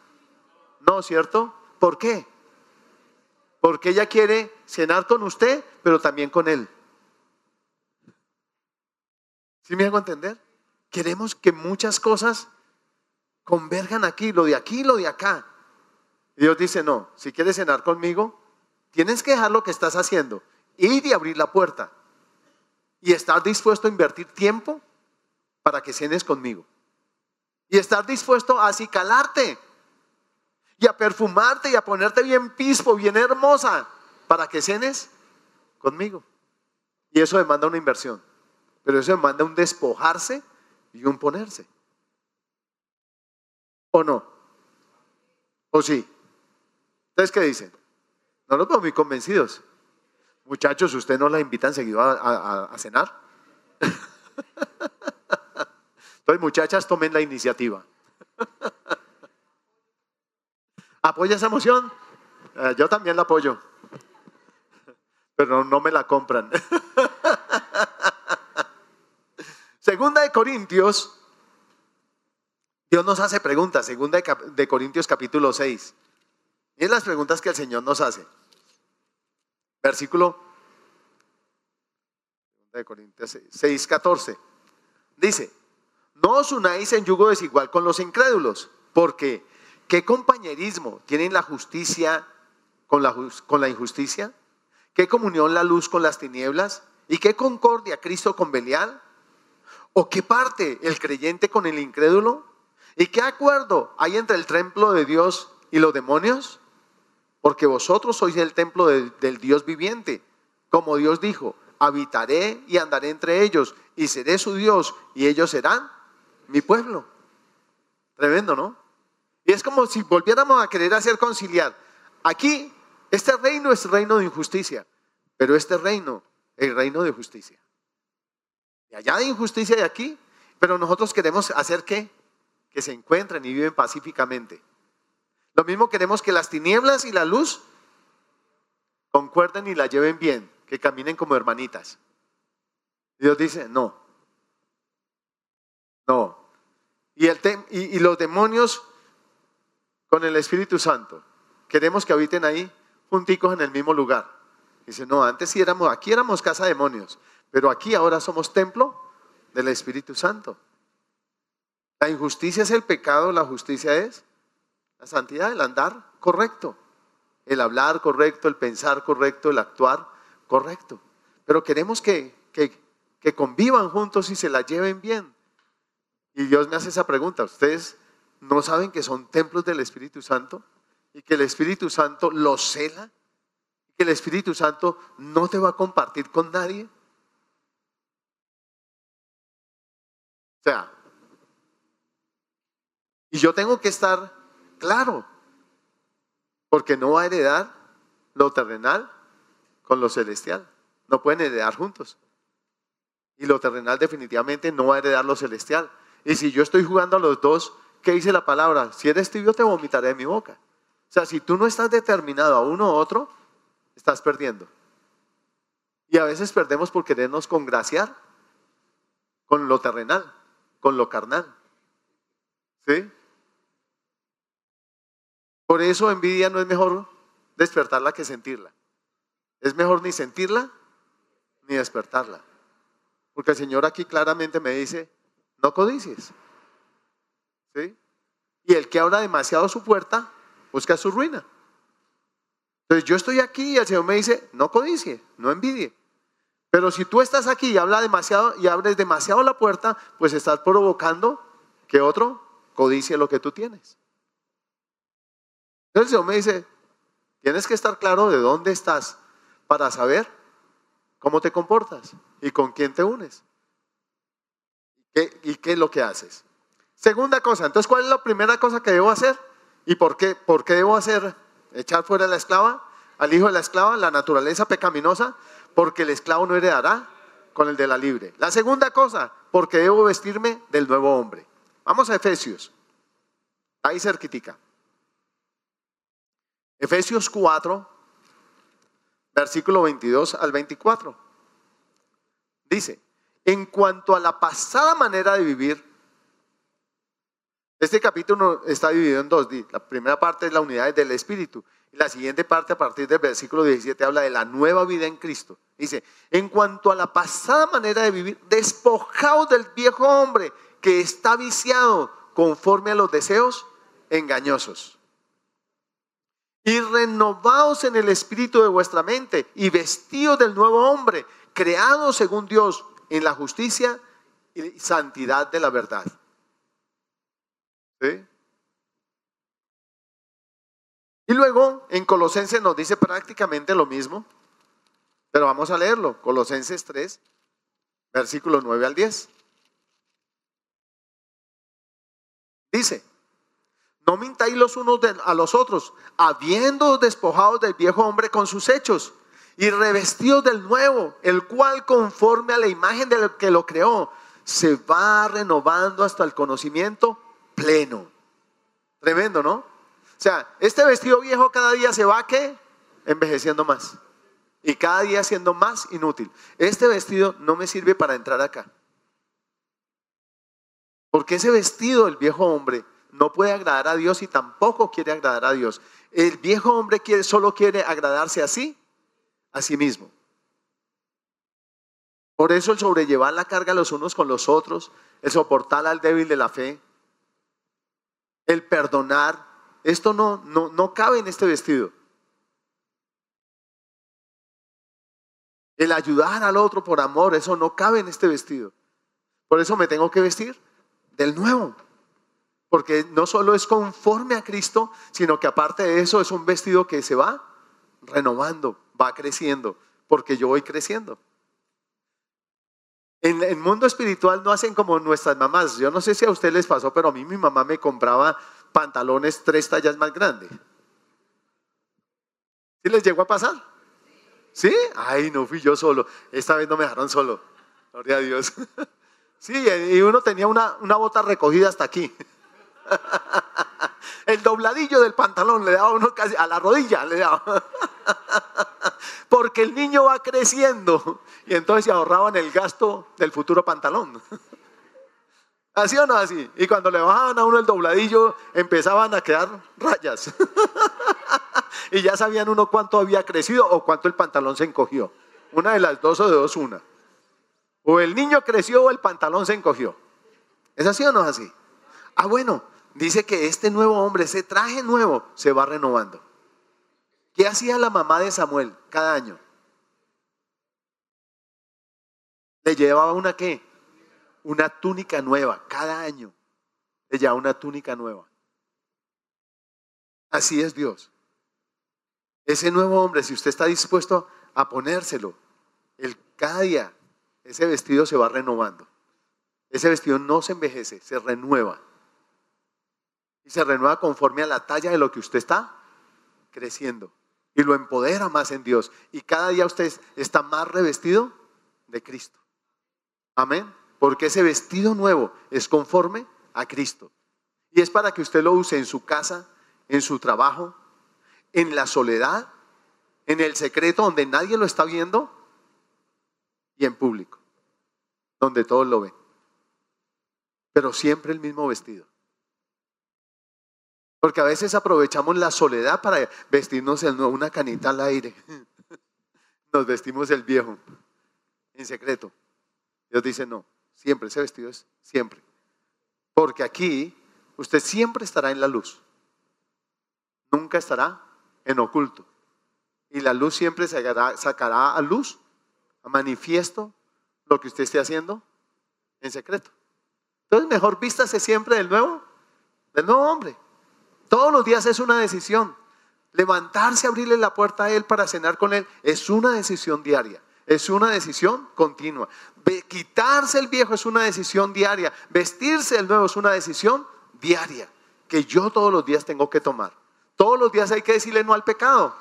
No, ¿cierto? ¿Por qué? Porque ella quiere cenar con usted, pero también con él. ¿Sí me hago entender? Queremos que muchas cosas converjan aquí, lo de aquí, lo de acá. Y Dios dice, no, si quieres cenar conmigo, tienes que dejar lo que estás haciendo, ir y abrir la puerta y estar dispuesto a invertir tiempo para que cenes conmigo. Y estar dispuesto a acicalarte y a perfumarte y a ponerte bien pispo, bien hermosa, para que cenes conmigo. Y eso demanda una inversión, pero eso demanda un despojarse y un ponerse. ¿O no? ¿O sí? ¿Ustedes qué dicen? No los veo muy convencidos. Muchachos, ¿usted no la invitan seguido a, a cenar? Entonces, muchachas, tomen la iniciativa. ¿Apoya esa moción? Eh, yo también la apoyo, pero no me la compran. Segunda de Corintios, Dios nos hace preguntas, segunda de Corintios capítulo 6. Y es las preguntas que el Señor nos hace. Versículo de Corintios 6, 14. Dice, no os unáis en yugo desigual con los incrédulos, porque ¿Qué compañerismo tienen la justicia con la, injusticia? ¿Qué comunión la luz con las tinieblas? ¿Y qué concordia Cristo con Belial? ¿O qué parte el creyente con el incrédulo? ¿Y qué acuerdo hay entre el templo de Dios y los demonios? Porque vosotros sois el templo del Dios viviente. Como Dios dijo, habitaré y andaré entre ellos y seré su Dios y ellos serán mi pueblo. Tremendo, ¿no? Y es como si volviéramos a querer hacer conciliar. Aquí, este reino es reino de injusticia, pero este reino es reino de justicia. Y allá de injusticia y aquí, pero nosotros queremos hacer que que se encuentren y viven pacíficamente. Lo mismo queremos que las tinieblas y la luz concuerden y la lleven bien, que caminen como hermanitas. Dios dice, no, no. Y, el y, los demonios con el Espíritu Santo, queremos que habiten ahí junticos en el mismo lugar. Dice, no, antes sí éramos, aquí éramos casa de demonios, pero aquí ahora somos templo del Espíritu Santo. La injusticia es el pecado, la justicia es la santidad, el andar correcto, el hablar correcto, el pensar correcto, el actuar correcto. Pero queremos que, que, convivan juntos y se la lleven bien. Y Dios me hace esa pregunta, ¿ustedes no saben que son templos del Espíritu Santo? Y que el Espíritu Santo los cela, y que el Espíritu Santo no te va a compartir con nadie. O sea, y yo tengo que estar claro, porque no va a heredar lo terrenal con lo celestial. No pueden heredar juntos. Y lo terrenal definitivamente no va a heredar lo celestial. Y si yo estoy jugando a los dos, ¿qué dice la palabra? Si eres tibio te vomitaré de mi boca. O sea, si tú no estás determinado a uno u otro, estás perdiendo. Y a veces perdemos por querernos congraciar con lo terrenal, con lo carnal. ¿Sí? Por eso envidia no es mejor despertarla que sentirla. Es mejor ni sentirla ni despertarla. Porque el Señor aquí claramente me dice, no codicies. Y el que abra demasiado su puerta, busca su ruina. Entonces yo estoy aquí y el Señor me dice, no codicie, no envidie. Pero si tú estás aquí y habla demasiado y abres demasiado la puerta, pues estás provocando que otro codicie lo que tú tienes. Entonces el Señor me dice, tienes que estar claro de dónde estás para saber cómo te comportas y con quién te unes. ¿Y qué es lo que haces? Segunda cosa, entonces, ¿cuál es la primera cosa que debo hacer? ¿Y por qué, por qué debo hacer? Echar fuera a la esclava, al hijo de la esclava, la naturaleza pecaminosa, porque el esclavo no heredará con el de la libre. La segunda cosa, porque debo vestirme del nuevo hombre. Vamos a Efesios, ahí cerquitica. Efesios 4, versículo 22 al 24. Dice, en cuanto a la pasada manera de vivir, este capítulo está dividido en dos. La primera parte es la unidad del Espíritu. Y la siguiente parte, a partir del versículo 17, habla de la nueva vida en Cristo. Dice, en cuanto a la pasada manera de vivir, despojados del viejo hombre que está viciado conforme a los deseos engañosos y renovados en el espíritu de vuestra mente y vestidos del nuevo hombre, creado según Dios en la justicia y santidad de la verdad. Y luego en Colosenses nos dice prácticamente lo mismo, pero vamos a leerlo. Colosenses 3, versículos 9 al 10. Dice, no mintáis los unos a los otros, habiendo despojado del viejo hombre con sus hechos y revestidos del nuevo, el cual conforme a la imagen del que lo creó, se va renovando hasta el conocimiento pleno. Tremendo, ¿no? O sea, este vestido viejo cada día se va ¿qué? envejeciendo más y cada día siendo más inútil. Este vestido no me sirve para entrar acá. Porque ese vestido del viejo hombre no puede agradar a Dios y tampoco quiere agradar a Dios. El viejo hombre solo quiere agradarse a sí, a sí mismo. Por eso el sobrellevar la carga los unos con los otros, el soportar al débil de la fe, el perdonar, esto no, no, no cabe en este vestido. El ayudar al otro por amor, eso no cabe en este vestido. Por eso me tengo que vestir del nuevo. Porque no solo es conforme a Cristo, sino que aparte de eso es un vestido que se va renovando, va creciendo, porque yo voy creciendo. En el mundo espiritual no hacen como nuestras mamás. Yo no sé si a usted les pasó, pero a mí mi mamá me compraba pantalones tres tallas más grandes. ¿Sí les llegó a pasar? ¿Sí? Ay, no fui yo solo. Esta vez no me dejaron solo. Gloria a Dios. Sí, y uno tenía una, una bota recogida hasta aquí. El dobladillo del pantalón le daba uno casi a la rodilla, le daba. Porque el niño va creciendo y entonces se ahorraban el gasto del futuro pantalón. ¿Así o no así? Y cuando le bajaban a uno el dobladillo, empezaban a quedar rayas. y ya sabían uno cuánto había crecido o cuánto el pantalón se encogió. Una de las dos o de dos, una. O el niño creció o el pantalón se encogió. ¿Es así o no es así? Ah, bueno, dice que este nuevo hombre, ese traje nuevo, se va renovando. ¿Qué hacía la mamá de Samuel cada año? Le llevaba una qué? Una túnica nueva, cada año. Le llevaba una túnica nueva. Así es Dios. Ese nuevo hombre, si usted está dispuesto a ponérselo, el, cada día ese vestido se va renovando. Ese vestido no se envejece, se renueva. Y se renueva conforme a la talla de lo que usted está creciendo. Y lo empodera más en Dios. Y cada día usted está más revestido de Cristo. Amén. Porque ese vestido nuevo es conforme a Cristo. Y es para que usted lo use en su casa, en su trabajo, en la soledad, en el secreto donde nadie lo está viendo y en público, donde todos lo ven. Pero siempre el mismo vestido. Porque a veces aprovechamos la soledad para vestirnos el una canita al aire. Nos vestimos el viejo en secreto. Dios dice, no, siempre, ese vestido es siempre. Porque aquí usted siempre estará en la luz. Nunca estará en oculto. Y la luz siempre sacará, sacará a luz a manifiesto lo que usted esté haciendo en secreto. Entonces, mejor vístase siempre del nuevo, del nuevo hombre. Todos los días es una decisión. Levantarse, abrirle la puerta a Él para cenar con Él, es una decisión diaria. Es una decisión continua. Quitarse el viejo es una decisión diaria. Vestirse el nuevo es una decisión diaria que yo todos los días tengo que tomar. Todos los días hay que decirle no al pecado,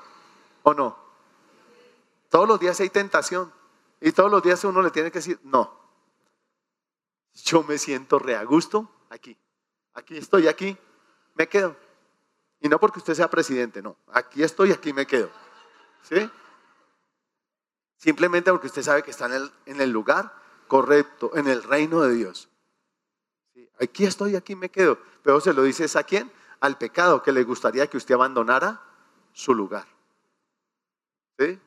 ¿o no? Todos los días hay tentación. Y todos los días uno le tiene que decir, no, yo me siento re a gusto aquí. Aquí estoy, aquí me quedo. Y no porque usted sea presidente, no. Aquí estoy, aquí me quedo. ¿Sí? Simplemente porque usted sabe que está en el, en el lugar correcto, en el reino de Dios. Aquí estoy, aquí me quedo. Pero se lo dices a quién? Al pecado que le gustaría que usted abandonara su lugar. ¿Sí?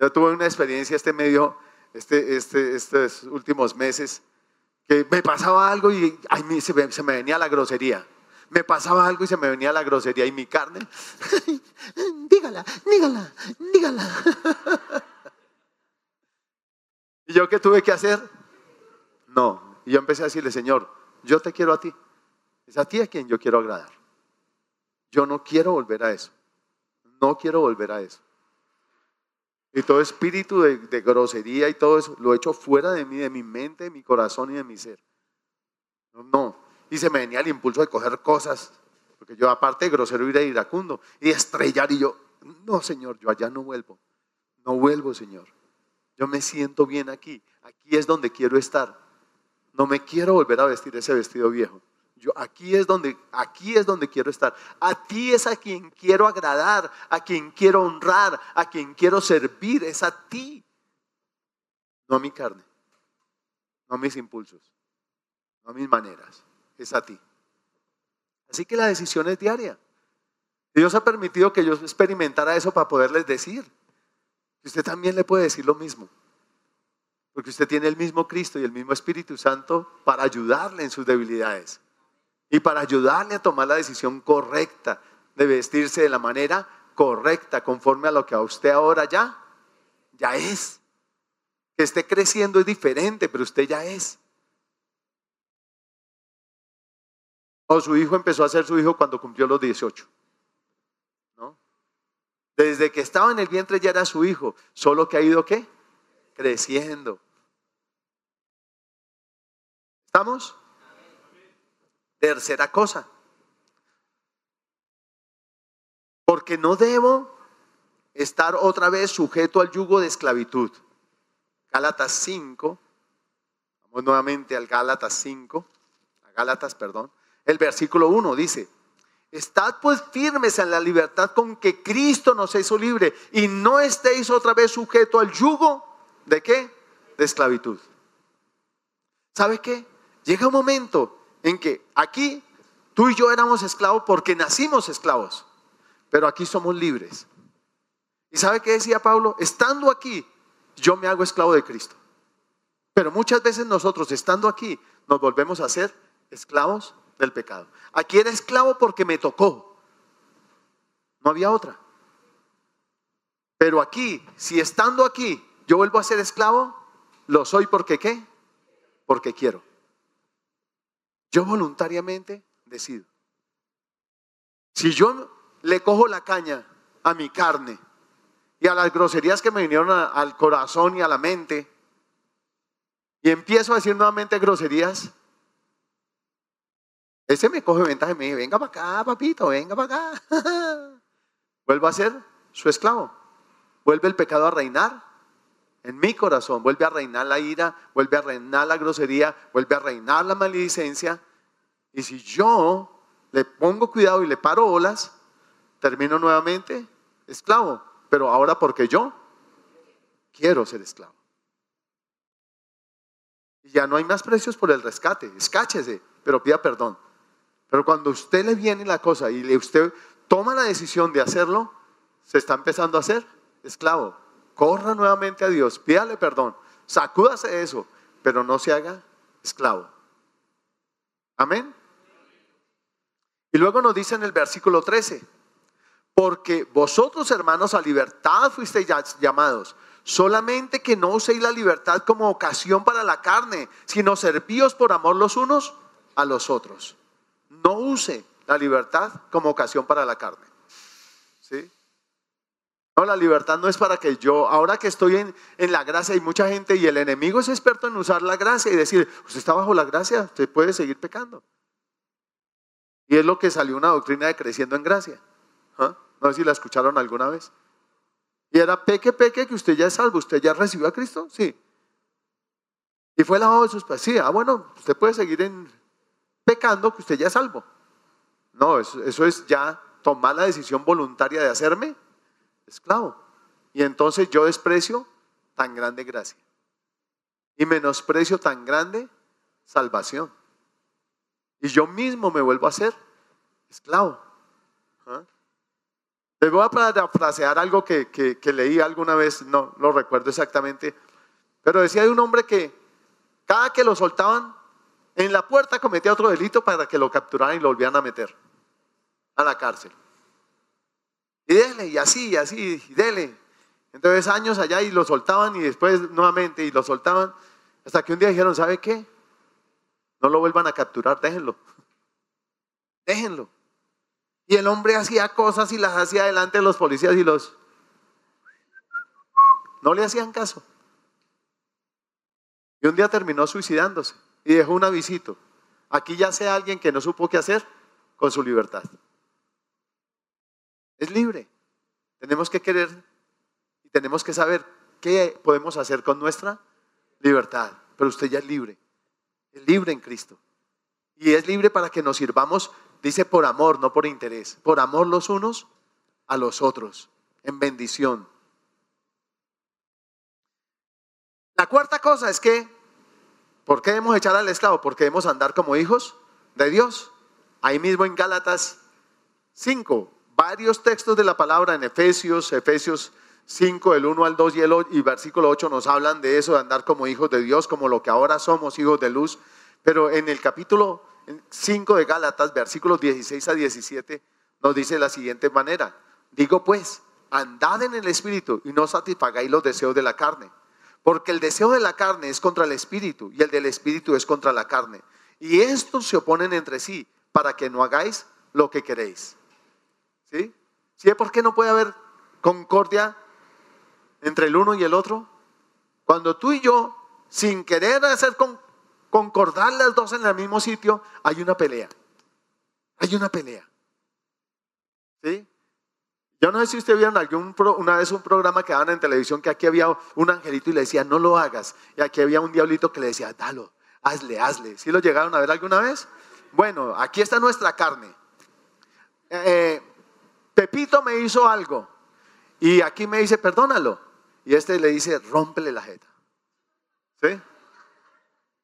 Yo tuve una experiencia este medio, este, este, estos últimos meses, que me pasaba algo y me, se me venía la grosería. Me pasaba algo y se me venía la grosería y mi carne, dígala, dígala, dígala. ¿Y yo qué tuve que hacer? No. Y yo empecé a decirle, Señor, yo te quiero a ti. Es a ti a quien yo quiero agradar. Yo no quiero volver a eso. No quiero volver a eso. Y todo espíritu de, grosería y todo eso lo he hecho fuera de mí, de mi mente, de mi corazón y de mi ser. No, Y se me venía el impulso de coger cosas, porque yo aparte de grosero ir a iracundo y estrellar y yo, no Señor, yo allá no vuelvo. No vuelvo, Señor. Yo me siento bien aquí. Aquí es donde quiero estar. No me quiero volver a vestir ese vestido viejo. Yo aquí es donde aquí es donde quiero estar. A ti es a quien quiero agradar, a quien quiero honrar, a quien quiero servir, es a ti. No a mi carne, no a mis impulsos, no a mis maneras, es a ti. Así que la decisión es diaria. Dios ha permitido que yo experimentara eso para poderles decir. usted también le puede decir lo mismo. Porque usted tiene el mismo Cristo y el mismo Espíritu Santo para ayudarle en sus debilidades y para ayudarle a tomar la decisión correcta de vestirse de la manera correcta, conforme a lo que a usted ahora ya, ya es. Que esté creciendo es diferente, pero usted ya es. O su hijo empezó a ser su hijo cuando cumplió los 18. ¿No? Desde que estaba en el vientre ya era su hijo, solo que ha ido qué? Creciendo. ¿Estamos? Tercera cosa. Porque no debo estar otra vez sujeto al yugo de esclavitud. Gálatas 5. Vamos nuevamente al Gálatas 5. A Gálatas, perdón. El versículo 1 dice, Estad pues firmes en la libertad con que Cristo nos hizo libre y no estéis otra vez sujeto al yugo de qué? De esclavitud. ¿Sabe qué? Llega un momento en que aquí tú y yo éramos esclavos porque nacimos esclavos pero aquí somos libres. ¿Y sabe qué decía Pablo? Estando aquí, yo me hago esclavo de Cristo. Pero muchas veces nosotros, estando aquí, nos volvemos a ser esclavos del pecado. Aquí era esclavo porque me tocó. No había otra. Pero aquí, si estando aquí, yo vuelvo a ser esclavo, lo soy porque qué? Porque quiero. Yo voluntariamente decido. Si yo le cojo la caña a mi carne y a las groserías que me vinieron al corazón y a la mente, y empiezo a decir nuevamente groserías, ese me coge ventaja y me dice, venga para acá, papito, venga para acá. Vuelvo a ser su esclavo. Vuelve el pecado a reinar en mi corazón. Vuelve a reinar la ira, vuelve a reinar la grosería, vuelve a reinar la maledicencia. Y si yo le pongo cuidado y le paro olas, termino nuevamente esclavo, pero ahora porque yo quiero ser esclavo. Y ya no hay más precios por el rescate, escáchese, pero pida perdón. Pero cuando usted le viene la cosa y usted toma la decisión de hacerlo, se está empezando a hacer esclavo. Corra nuevamente a Dios, pídale perdón, sacúdase eso, pero no se haga esclavo. Amén. Y luego nos dice en el versículo 13, porque vosotros, hermanos, a libertad fuisteis llamados. Solamente que no uséis la libertad como ocasión para la carne, sino servíos por amor los unos a los otros. No use la libertad como ocasión para la carne. ¿Sí? No, la libertad no es para que yo, ahora que estoy en, en, la gracia, hay mucha gente y el enemigo es experto en usar la gracia y decir, usted está bajo la gracia, usted puede seguir pecando. Y es lo que salió una doctrina de creciendo en gracia. ¿Ah? No sé si la escucharon alguna vez. Y era peque, peque, que usted ya es salvo. ¿Usted ya recibió a Cristo? Sí. Y fue lavado de sus pies. Sí, ah, bueno, usted puede seguir en pecando, que usted ya es salvo. No, eso, es ya tomar la decisión voluntaria de hacerme esclavo. Y entonces yo desprecio tan grande gracia. Y menosprecio tan grande salvación. Y yo mismo me vuelvo a ser esclavo. Les voy a parafrasear algo que, leí alguna vez, no lo recuerdo exactamente, pero decía de un hombre que cada que lo soltaban en la puerta cometía otro delito para que lo capturaran y lo volvieran a meter a la cárcel. Y dele, y así, y así, y dele. Entonces años allá y lo soltaban y después nuevamente y lo soltaban. Hasta que un día dijeron, ¿sabe qué? No lo vuelvan a capturar, déjenlo. Déjenlo. Y el hombre hacía cosas y las hacía delante de los policías y los... No le hacían caso. Y un día terminó suicidándose y dejó un avisito. Aquí ya sea alguien que no supo qué hacer con su libertad. Es libre. Tenemos que querer y tenemos que saber qué podemos hacer con nuestra libertad. Pero usted ya es libre. Es libre en Cristo. Y es libre para que nos sirvamos Dice por amor, no por interés. Por amor los unos a los otros, en bendición. La cuarta cosa es que, ¿por qué debemos echar al esclavo? Porque debemos andar como hijos de Dios. Ahí mismo en Gálatas 5, varios textos de la palabra en Efesios, Efesios 5, el 1 al 2 y el y versículo 8 nos hablan de eso, de andar como hijos de Dios, como lo que ahora somos, hijos de luz. Pero en el capítulo 5 de Gálatas, versículos 16 a 17, nos dice de la siguiente manera. Digo pues, andad en el Espíritu y no satisfagáis los deseos de la carne. Porque el deseo de la carne es contra el Espíritu y el del Espíritu es contra la carne. Y estos se oponen entre sí para que no hagáis lo que queréis. ¿Sí? ¿Sí? ¿Por qué no puede haber concordia entre el uno y el otro? Cuando tú y yo, sin querer hacer con, concordar las dos en el mismo sitio, hay una pelea. Hay una pelea. ¿Sí? Yo no sé si ustedes vieron algún una vez un programa que daban en televisión que aquí había un angelito y le decía, no lo hagas. Y aquí había un diablito que le decía, dalo, hazle, hazle. ¿Sí lo llegaron a ver alguna vez? Bueno, aquí está nuestra carne. Eh, Pepito me hizo algo y aquí me dice, perdónalo. Y este le dice, rómpele la jeta. ¿Sí?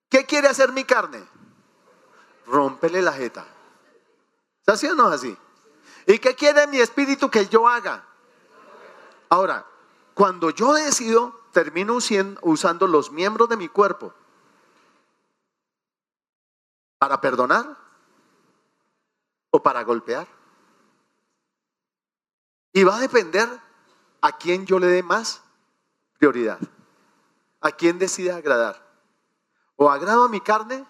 ¿Qué quiere hacer mi carne? Rómpele la jeta. ¿Es así o no es así? ¿Y qué quiere mi espíritu que yo haga? Ahora, cuando yo decido, termino usando los miembros de mi cuerpo para perdonar o para golpear. Y va a depender a quién yo le dé más prioridad, a quién decida agradar. O agrado a mi carne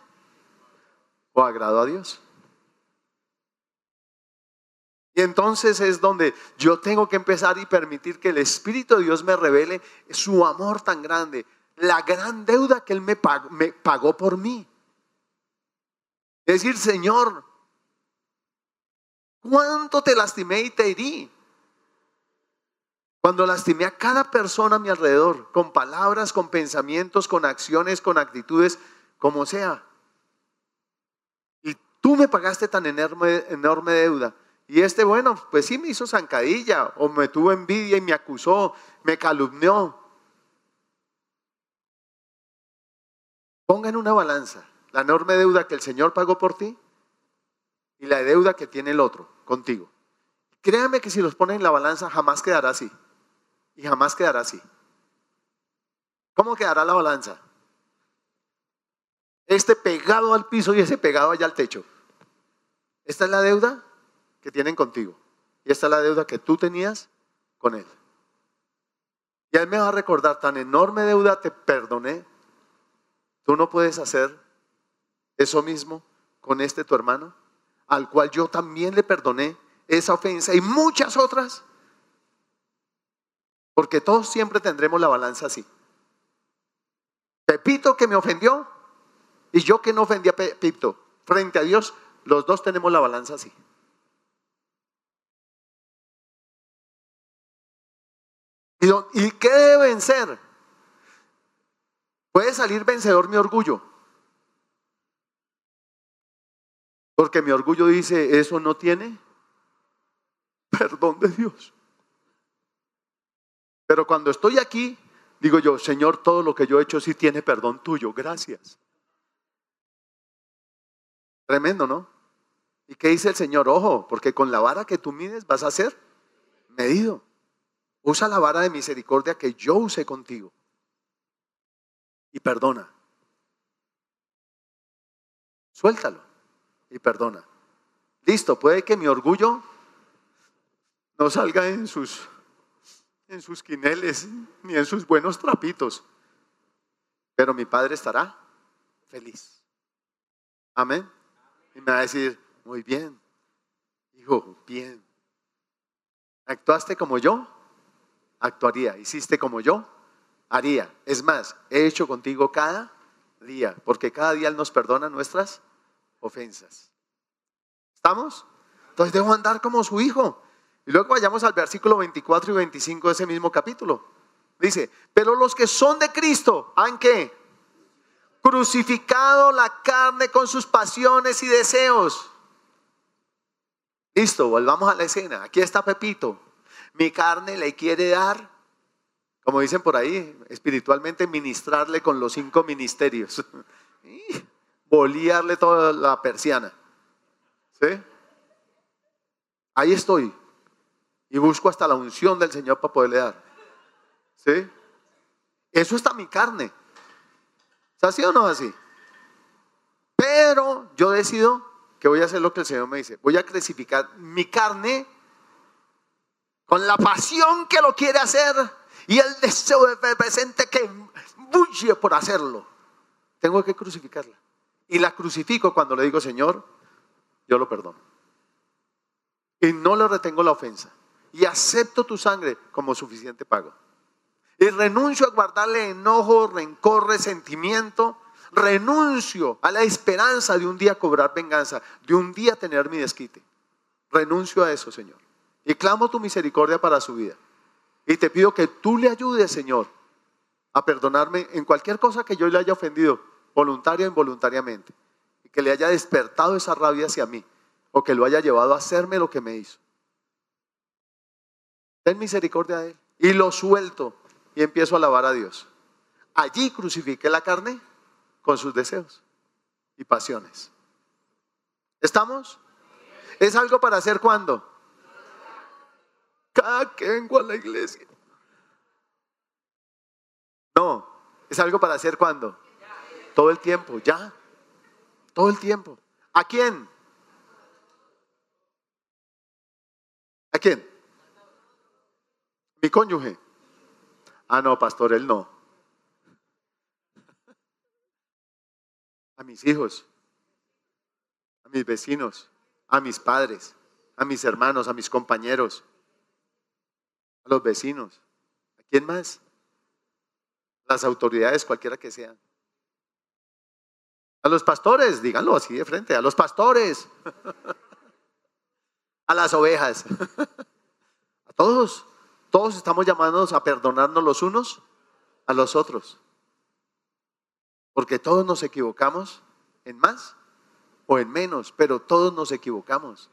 o agrado a Dios. Y entonces es donde yo tengo que empezar y permitir que el Espíritu de Dios me revele su amor tan grande, la gran deuda que Él me pagó, por mí. Es decir, Señor, ¿cuánto te lastimé y te herí? Cuando lastimé a cada persona a mi alrededor, con palabras, con pensamientos, con acciones, con actitudes, como sea. Y tú me pagaste tan enorme deuda. Y este, bueno, pues sí me hizo zancadilla, o me tuvo envidia y me acusó, me calumnió. Ponga en una balanza la enorme deuda que el Señor pagó por ti y la deuda que tiene el otro contigo. Créame que si los ponen en la balanza jamás quedará así y jamás quedará así. ¿Cómo quedará la balanza? Este pegado al piso y ese pegado allá al techo. Esta es la deuda que tienen contigo. Y esta es la deuda que tú tenías con él. Y él me va a recordar, tan enorme deuda te perdoné. Tú no puedes hacer eso mismo con este tu hermano, al cual yo también le perdoné esa ofensa y muchas otras. Porque todos siempre tendremos la balanza así. Pepito que me ofendió y yo que no ofendí a Pepito. Frente a Dios, los dos tenemos la balanza así. ¿Y qué debe vencer? Puede salir vencedor mi orgullo. Porque mi orgullo dice, eso no tiene perdón de Dios. Pero cuando estoy aquí, digo yo, Señor, todo lo que yo he hecho sí tiene perdón tuyo, gracias. Tremendo, ¿no? ¿Y qué dice el Señor? Ojo, porque con la vara que tú mides vas a ser medido. Usa la vara de misericordia que yo usé contigo. Y perdona. Suéltalo y perdona. Listo, puede que mi orgullo no salga en sus en sus quineles ni en sus buenos trapitos. Pero mi padre estará feliz. Amén. Y me va a decir, muy bien, hijo, bien. ¿Actuaste como yo? Actuaría. ¿Hiciste como yo? Haría. Es más, he hecho contigo cada día, porque cada día Él nos perdona nuestras ofensas. ¿Estamos? Entonces debo andar como su hijo. Y luego vayamos al versículo 24 y 25 de ese mismo capítulo. Dice, pero los que son de Cristo, ¿han qué? Crucificado la carne con sus pasiones y deseos. Listo, volvamos a la escena. Aquí está Pepito. Mi carne le quiere dar, como dicen por ahí, espiritualmente ministrarle con los cinco ministerios. Bolíarle toda la persiana. ¿Sí? Ahí estoy, y busco hasta la unción del Señor para poderle dar. ¿Sí? Eso está mi carne. ¿Es así o no así? Pero yo decido que voy a hacer lo que el Señor me dice. Voy a crucificar mi carne con la pasión que lo quiere hacer y el deseo de presente que bulle por hacerlo. Tengo que crucificarla. Y la crucifico cuando le digo, Señor, yo lo perdono. Y no le retengo la ofensa y acepto tu sangre como suficiente pago. Y renuncio a guardarle enojo, rencor, resentimiento, Renuncio a la esperanza de un día cobrar venganza, de un día tener mi desquite. Renuncio a eso, Señor. Y clamo tu misericordia para su vida. Y te pido que tú le ayudes, Señor, a perdonarme en cualquier cosa que yo le haya ofendido, voluntaria o involuntariamente. Y que le haya despertado esa rabia hacia mí. O que lo haya llevado a hacerme lo que me hizo. Ten misericordia de él. Y lo suelto y empiezo a alabar a Dios. Allí crucifiqué la carne con sus deseos y pasiones. ¿Estamos? ¿Es algo para hacer cuando? Que vengo a la iglesia. No, es algo para hacer cuando? Todo el tiempo, ya. Todo el tiempo. ¿A quién? ¿A quién? Mi cónyuge. Ah, no, pastor, él no. A mis hijos, a mis vecinos, a mis padres, a mis hermanos, a mis compañeros, a los vecinos. ¿A quién más? Las autoridades, cualquiera que sean. A los pastores, díganlo así de frente, a los pastores, a las ovejas, a todos. Todos estamos llamados a perdonarnos los unos a los otros. Porque todos nos equivocamos en más o en menos, pero todos nos equivocamos.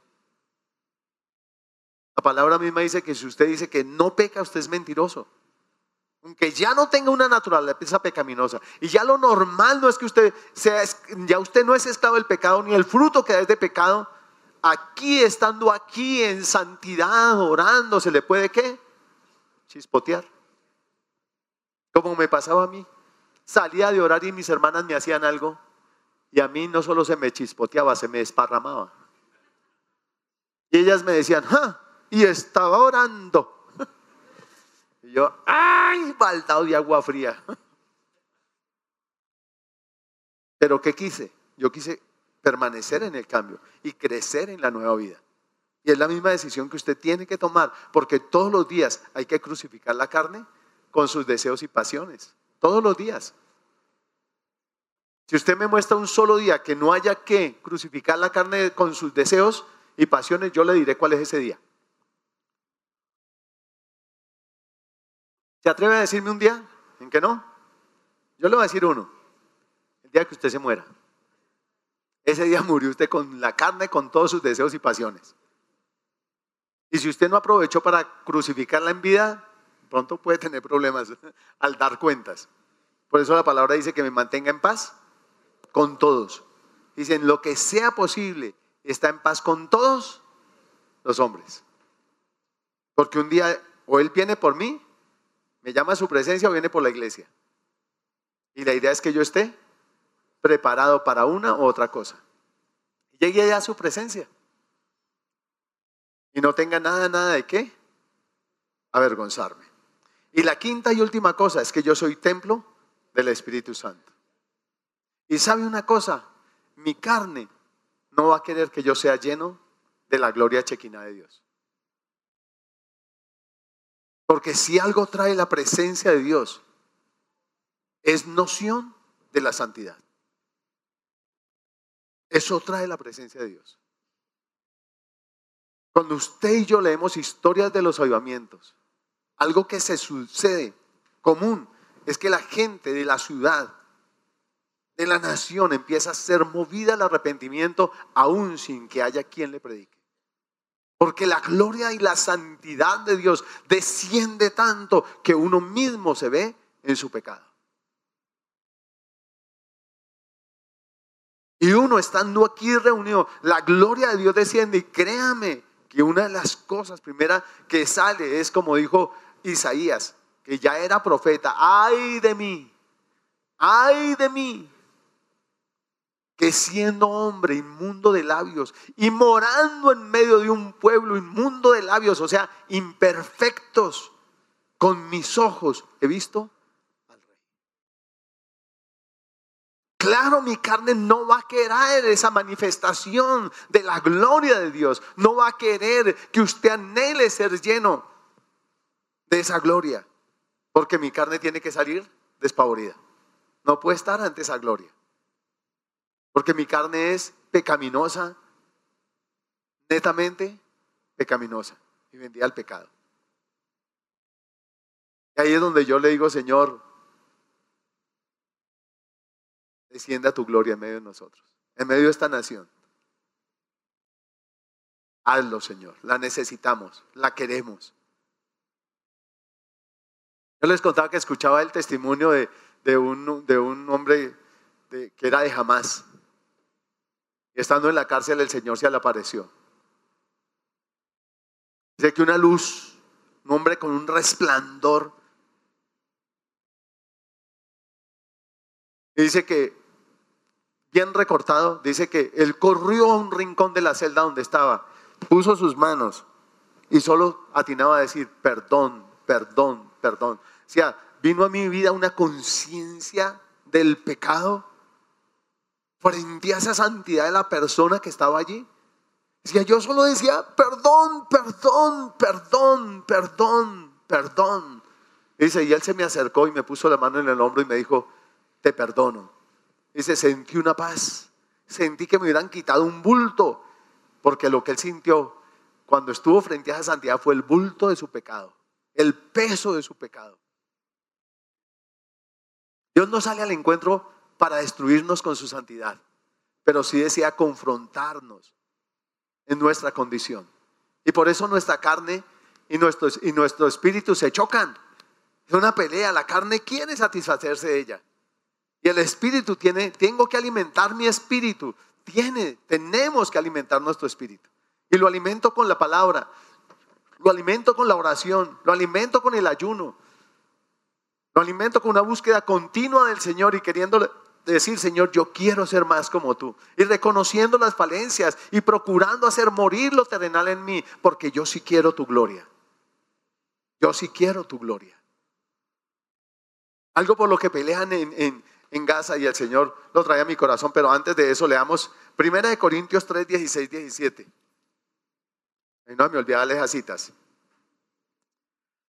La palabra misma dice que si usted dice que no peca, usted es mentiroso. Aunque ya no tenga una naturaleza pecaminosa. Y ya lo normal no es que usted sea, ya usted no es esclavo del pecado, ni el fruto que es de pecado. Aquí, estando aquí en santidad, orando, ¿se le puede qué? chispotear. Como me pasaba a mí. Salía de orar y mis hermanas me hacían algo y a mí no solo se me chispoteaba, se me desparramaba. Y ellas me decían, ¡ah! Y estaba orando. Y yo, ¡ay! Baldado de agua fría. Pero ¿qué quise? Yo quise permanecer en el cambio y crecer en la nueva vida. Y es la misma decisión que usted tiene que tomar, porque todos los días hay que crucificar la carne con sus deseos y pasiones. Todos los días. Si usted me muestra un solo día que no haya que crucificar la carne con sus deseos y pasiones, yo le diré cuál es ese día. ¿Se atreve a decirme un día en que no? Yo le voy a decir uno. El día que usted se muera. Ese día murió usted con la carne, con todos sus deseos y pasiones. Y si usted no aprovechó para crucificarla en vida, pronto puede tener problemas al dar cuentas. Por eso la palabra dice que me mantenga en paz con todos. Dicen, lo que sea posible está en paz con todos los hombres. Porque un día o Él viene por mí, me llama a su presencia o viene por la iglesia. Y la idea es que yo esté preparado para una u otra cosa. Llegue allá a su presencia y no tenga nada, nada de qué avergonzarme. Y la quinta y última cosa es que yo soy templo del Espíritu Santo. Y sabe una cosa, mi carne no va a querer que yo sea lleno de la gloria chequina de Dios. Porque si algo trae la presencia de Dios, es noción de la santidad. Eso trae la presencia de Dios. Cuando usted y yo leemos historias de los avivamientos, algo que se sucede común es que la gente de la ciudad, de la nación, empieza a ser movida al arrepentimiento aún sin que haya quien le predique. Porque la gloria y la santidad de Dios desciende tanto que uno mismo se ve en su pecado. Y uno estando aquí reunido, la gloria de Dios desciende y créame, que una de las cosas primera que sale es como dijo Isaías, que ya era profeta, ay de mí, ay de mí, que siendo hombre inmundo de labios y morando en medio de un pueblo inmundo de labios, o sea, imperfectos, con mis ojos he visto Claro, mi carne no va a querer esa manifestación de la gloria de Dios. No va a querer que usted anhele ser lleno de esa gloria. Porque mi carne tiene que salir despavorida. No puede estar ante esa gloria. Porque mi carne es pecaminosa, netamente pecaminosa. Y vendía al pecado. Y ahí es donde yo le digo, Señor, descienda tu gloria en medio de nosotros, en medio de esta nación. Hazlo, Señor. La necesitamos, la queremos. Yo les contaba que escuchaba el testimonio de, un, de un, hombre que era de jamás. Estando en la cárcel el Señor se le apareció. Dice que una luz, un hombre con un resplandor. Dice que, bien recortado, dice que él corrió a un rincón de la celda donde estaba puso sus manos y solo atinaba a decir, perdón, perdón, perdón. O sea, vino a mi vida una conciencia del pecado frente a esa santidad de la persona que estaba allí. Decía, yo solo decía, perdón, perdón, perdón, perdón, perdón. dice, y él se me acercó y me puso la mano en el hombro y me dijo, te perdono. dice, sentí una paz, sentí que me hubieran quitado un bulto porque lo que él sintió cuando estuvo frente a esa santidad fue el bulto de su pecado, el peso de su pecado. Dios no sale al encuentro para destruirnos con su santidad, pero sí desea confrontarnos en nuestra condición. Y por eso nuestra carne y nuestro, y nuestro espíritu se chocan. Es una pelea, la carne quiere satisfacerse de ella. Y el espíritu tiene, tengo que alimentar mi espíritu tiene, tenemos que alimentar nuestro espíritu. Y lo alimento con la palabra, lo alimento con la oración, lo alimento con el ayuno, lo alimento con una búsqueda continua del Señor y queriendo decir, Señor, yo quiero ser más como tú. Y reconociendo las falencias y procurando hacer morir lo terrenal en mí, porque yo sí quiero tu gloria. Yo sí quiero tu gloria. Algo por lo que pelean en, Gaza y el Señor lo trae a mi corazón. Pero antes de eso leamos 1 Corintios 3, 16, 17. Y no me olvidaba las citas.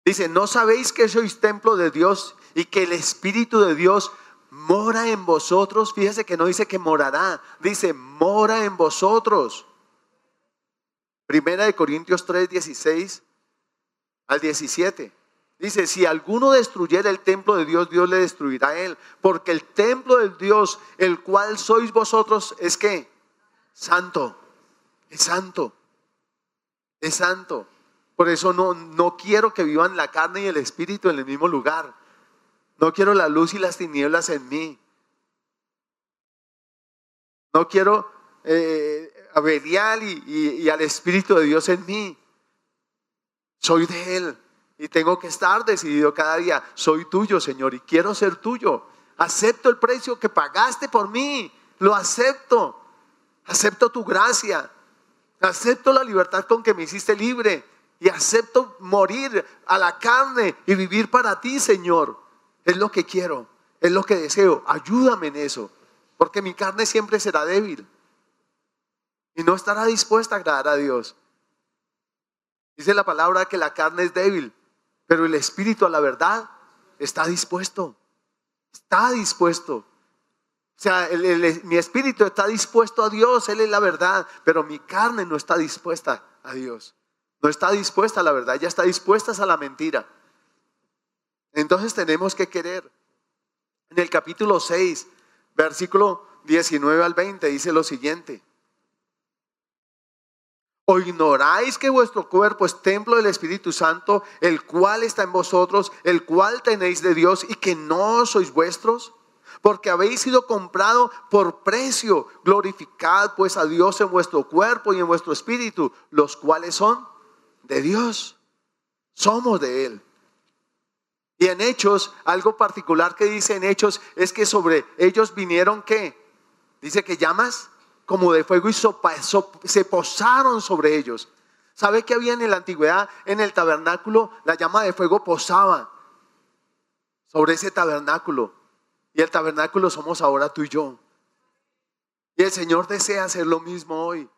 Dice, ¿no sabéis que sois templo de Dios y que el Espíritu de Dios mora en vosotros? Fíjese que no dice que morará, dice mora en vosotros. Primera de Corintios 3, 16 al 17. Dice, si alguno destruyera el templo de Dios, Dios le destruirá a él. Porque el templo de Dios, el cual sois vosotros, es que santo. Es santo. Es santo. Por eso no, no quiero que vivan la carne y el espíritu en el mismo lugar. No quiero la luz y las tinieblas en mí. No quiero eh, a Belial y al Espíritu de Dios en mí. Soy de Él. Y tengo que estar decidido cada día, soy tuyo, Señor, y quiero ser tuyo. Acepto el precio que pagaste por mí, lo acepto. Acepto tu gracia, acepto la libertad con que me hiciste libre y acepto morir a la carne y vivir para ti, Señor. Es lo que quiero, es lo que deseo. Ayúdame en eso, porque mi carne siempre será débil y no estará dispuesta a agradar a Dios. Dice la palabra que la carne es débil, pero el espíritu a la verdad está dispuesto. Está dispuesto. O sea, mi espíritu está dispuesto a Dios, Él es la verdad, pero mi carne no está dispuesta a Dios. No está dispuesta a la verdad, ya está dispuesta a la mentira. Entonces tenemos que querer. En el capítulo 6, versículo 19 al 20, dice lo siguiente. ¿O ignoráis que vuestro cuerpo es templo del Espíritu Santo, el cual está en vosotros, el cual tenéis de Dios y que no sois vuestros? Porque habéis sido comprado por precio. Glorificad pues a Dios en vuestro cuerpo y en vuestro espíritu, los cuales son de Dios. Somos de Él. Y en Hechos, algo particular que dice en Hechos es que sobre ellos vinieron qué? Dice que llamas como de fuego y se posaron sobre ellos. ¿Sabe qué había en la antigüedad? En el tabernáculo la llama de fuego posaba sobre ese tabernáculo. Y el tabernáculo somos ahora tú y yo. Y el Señor desea hacer lo mismo hoy.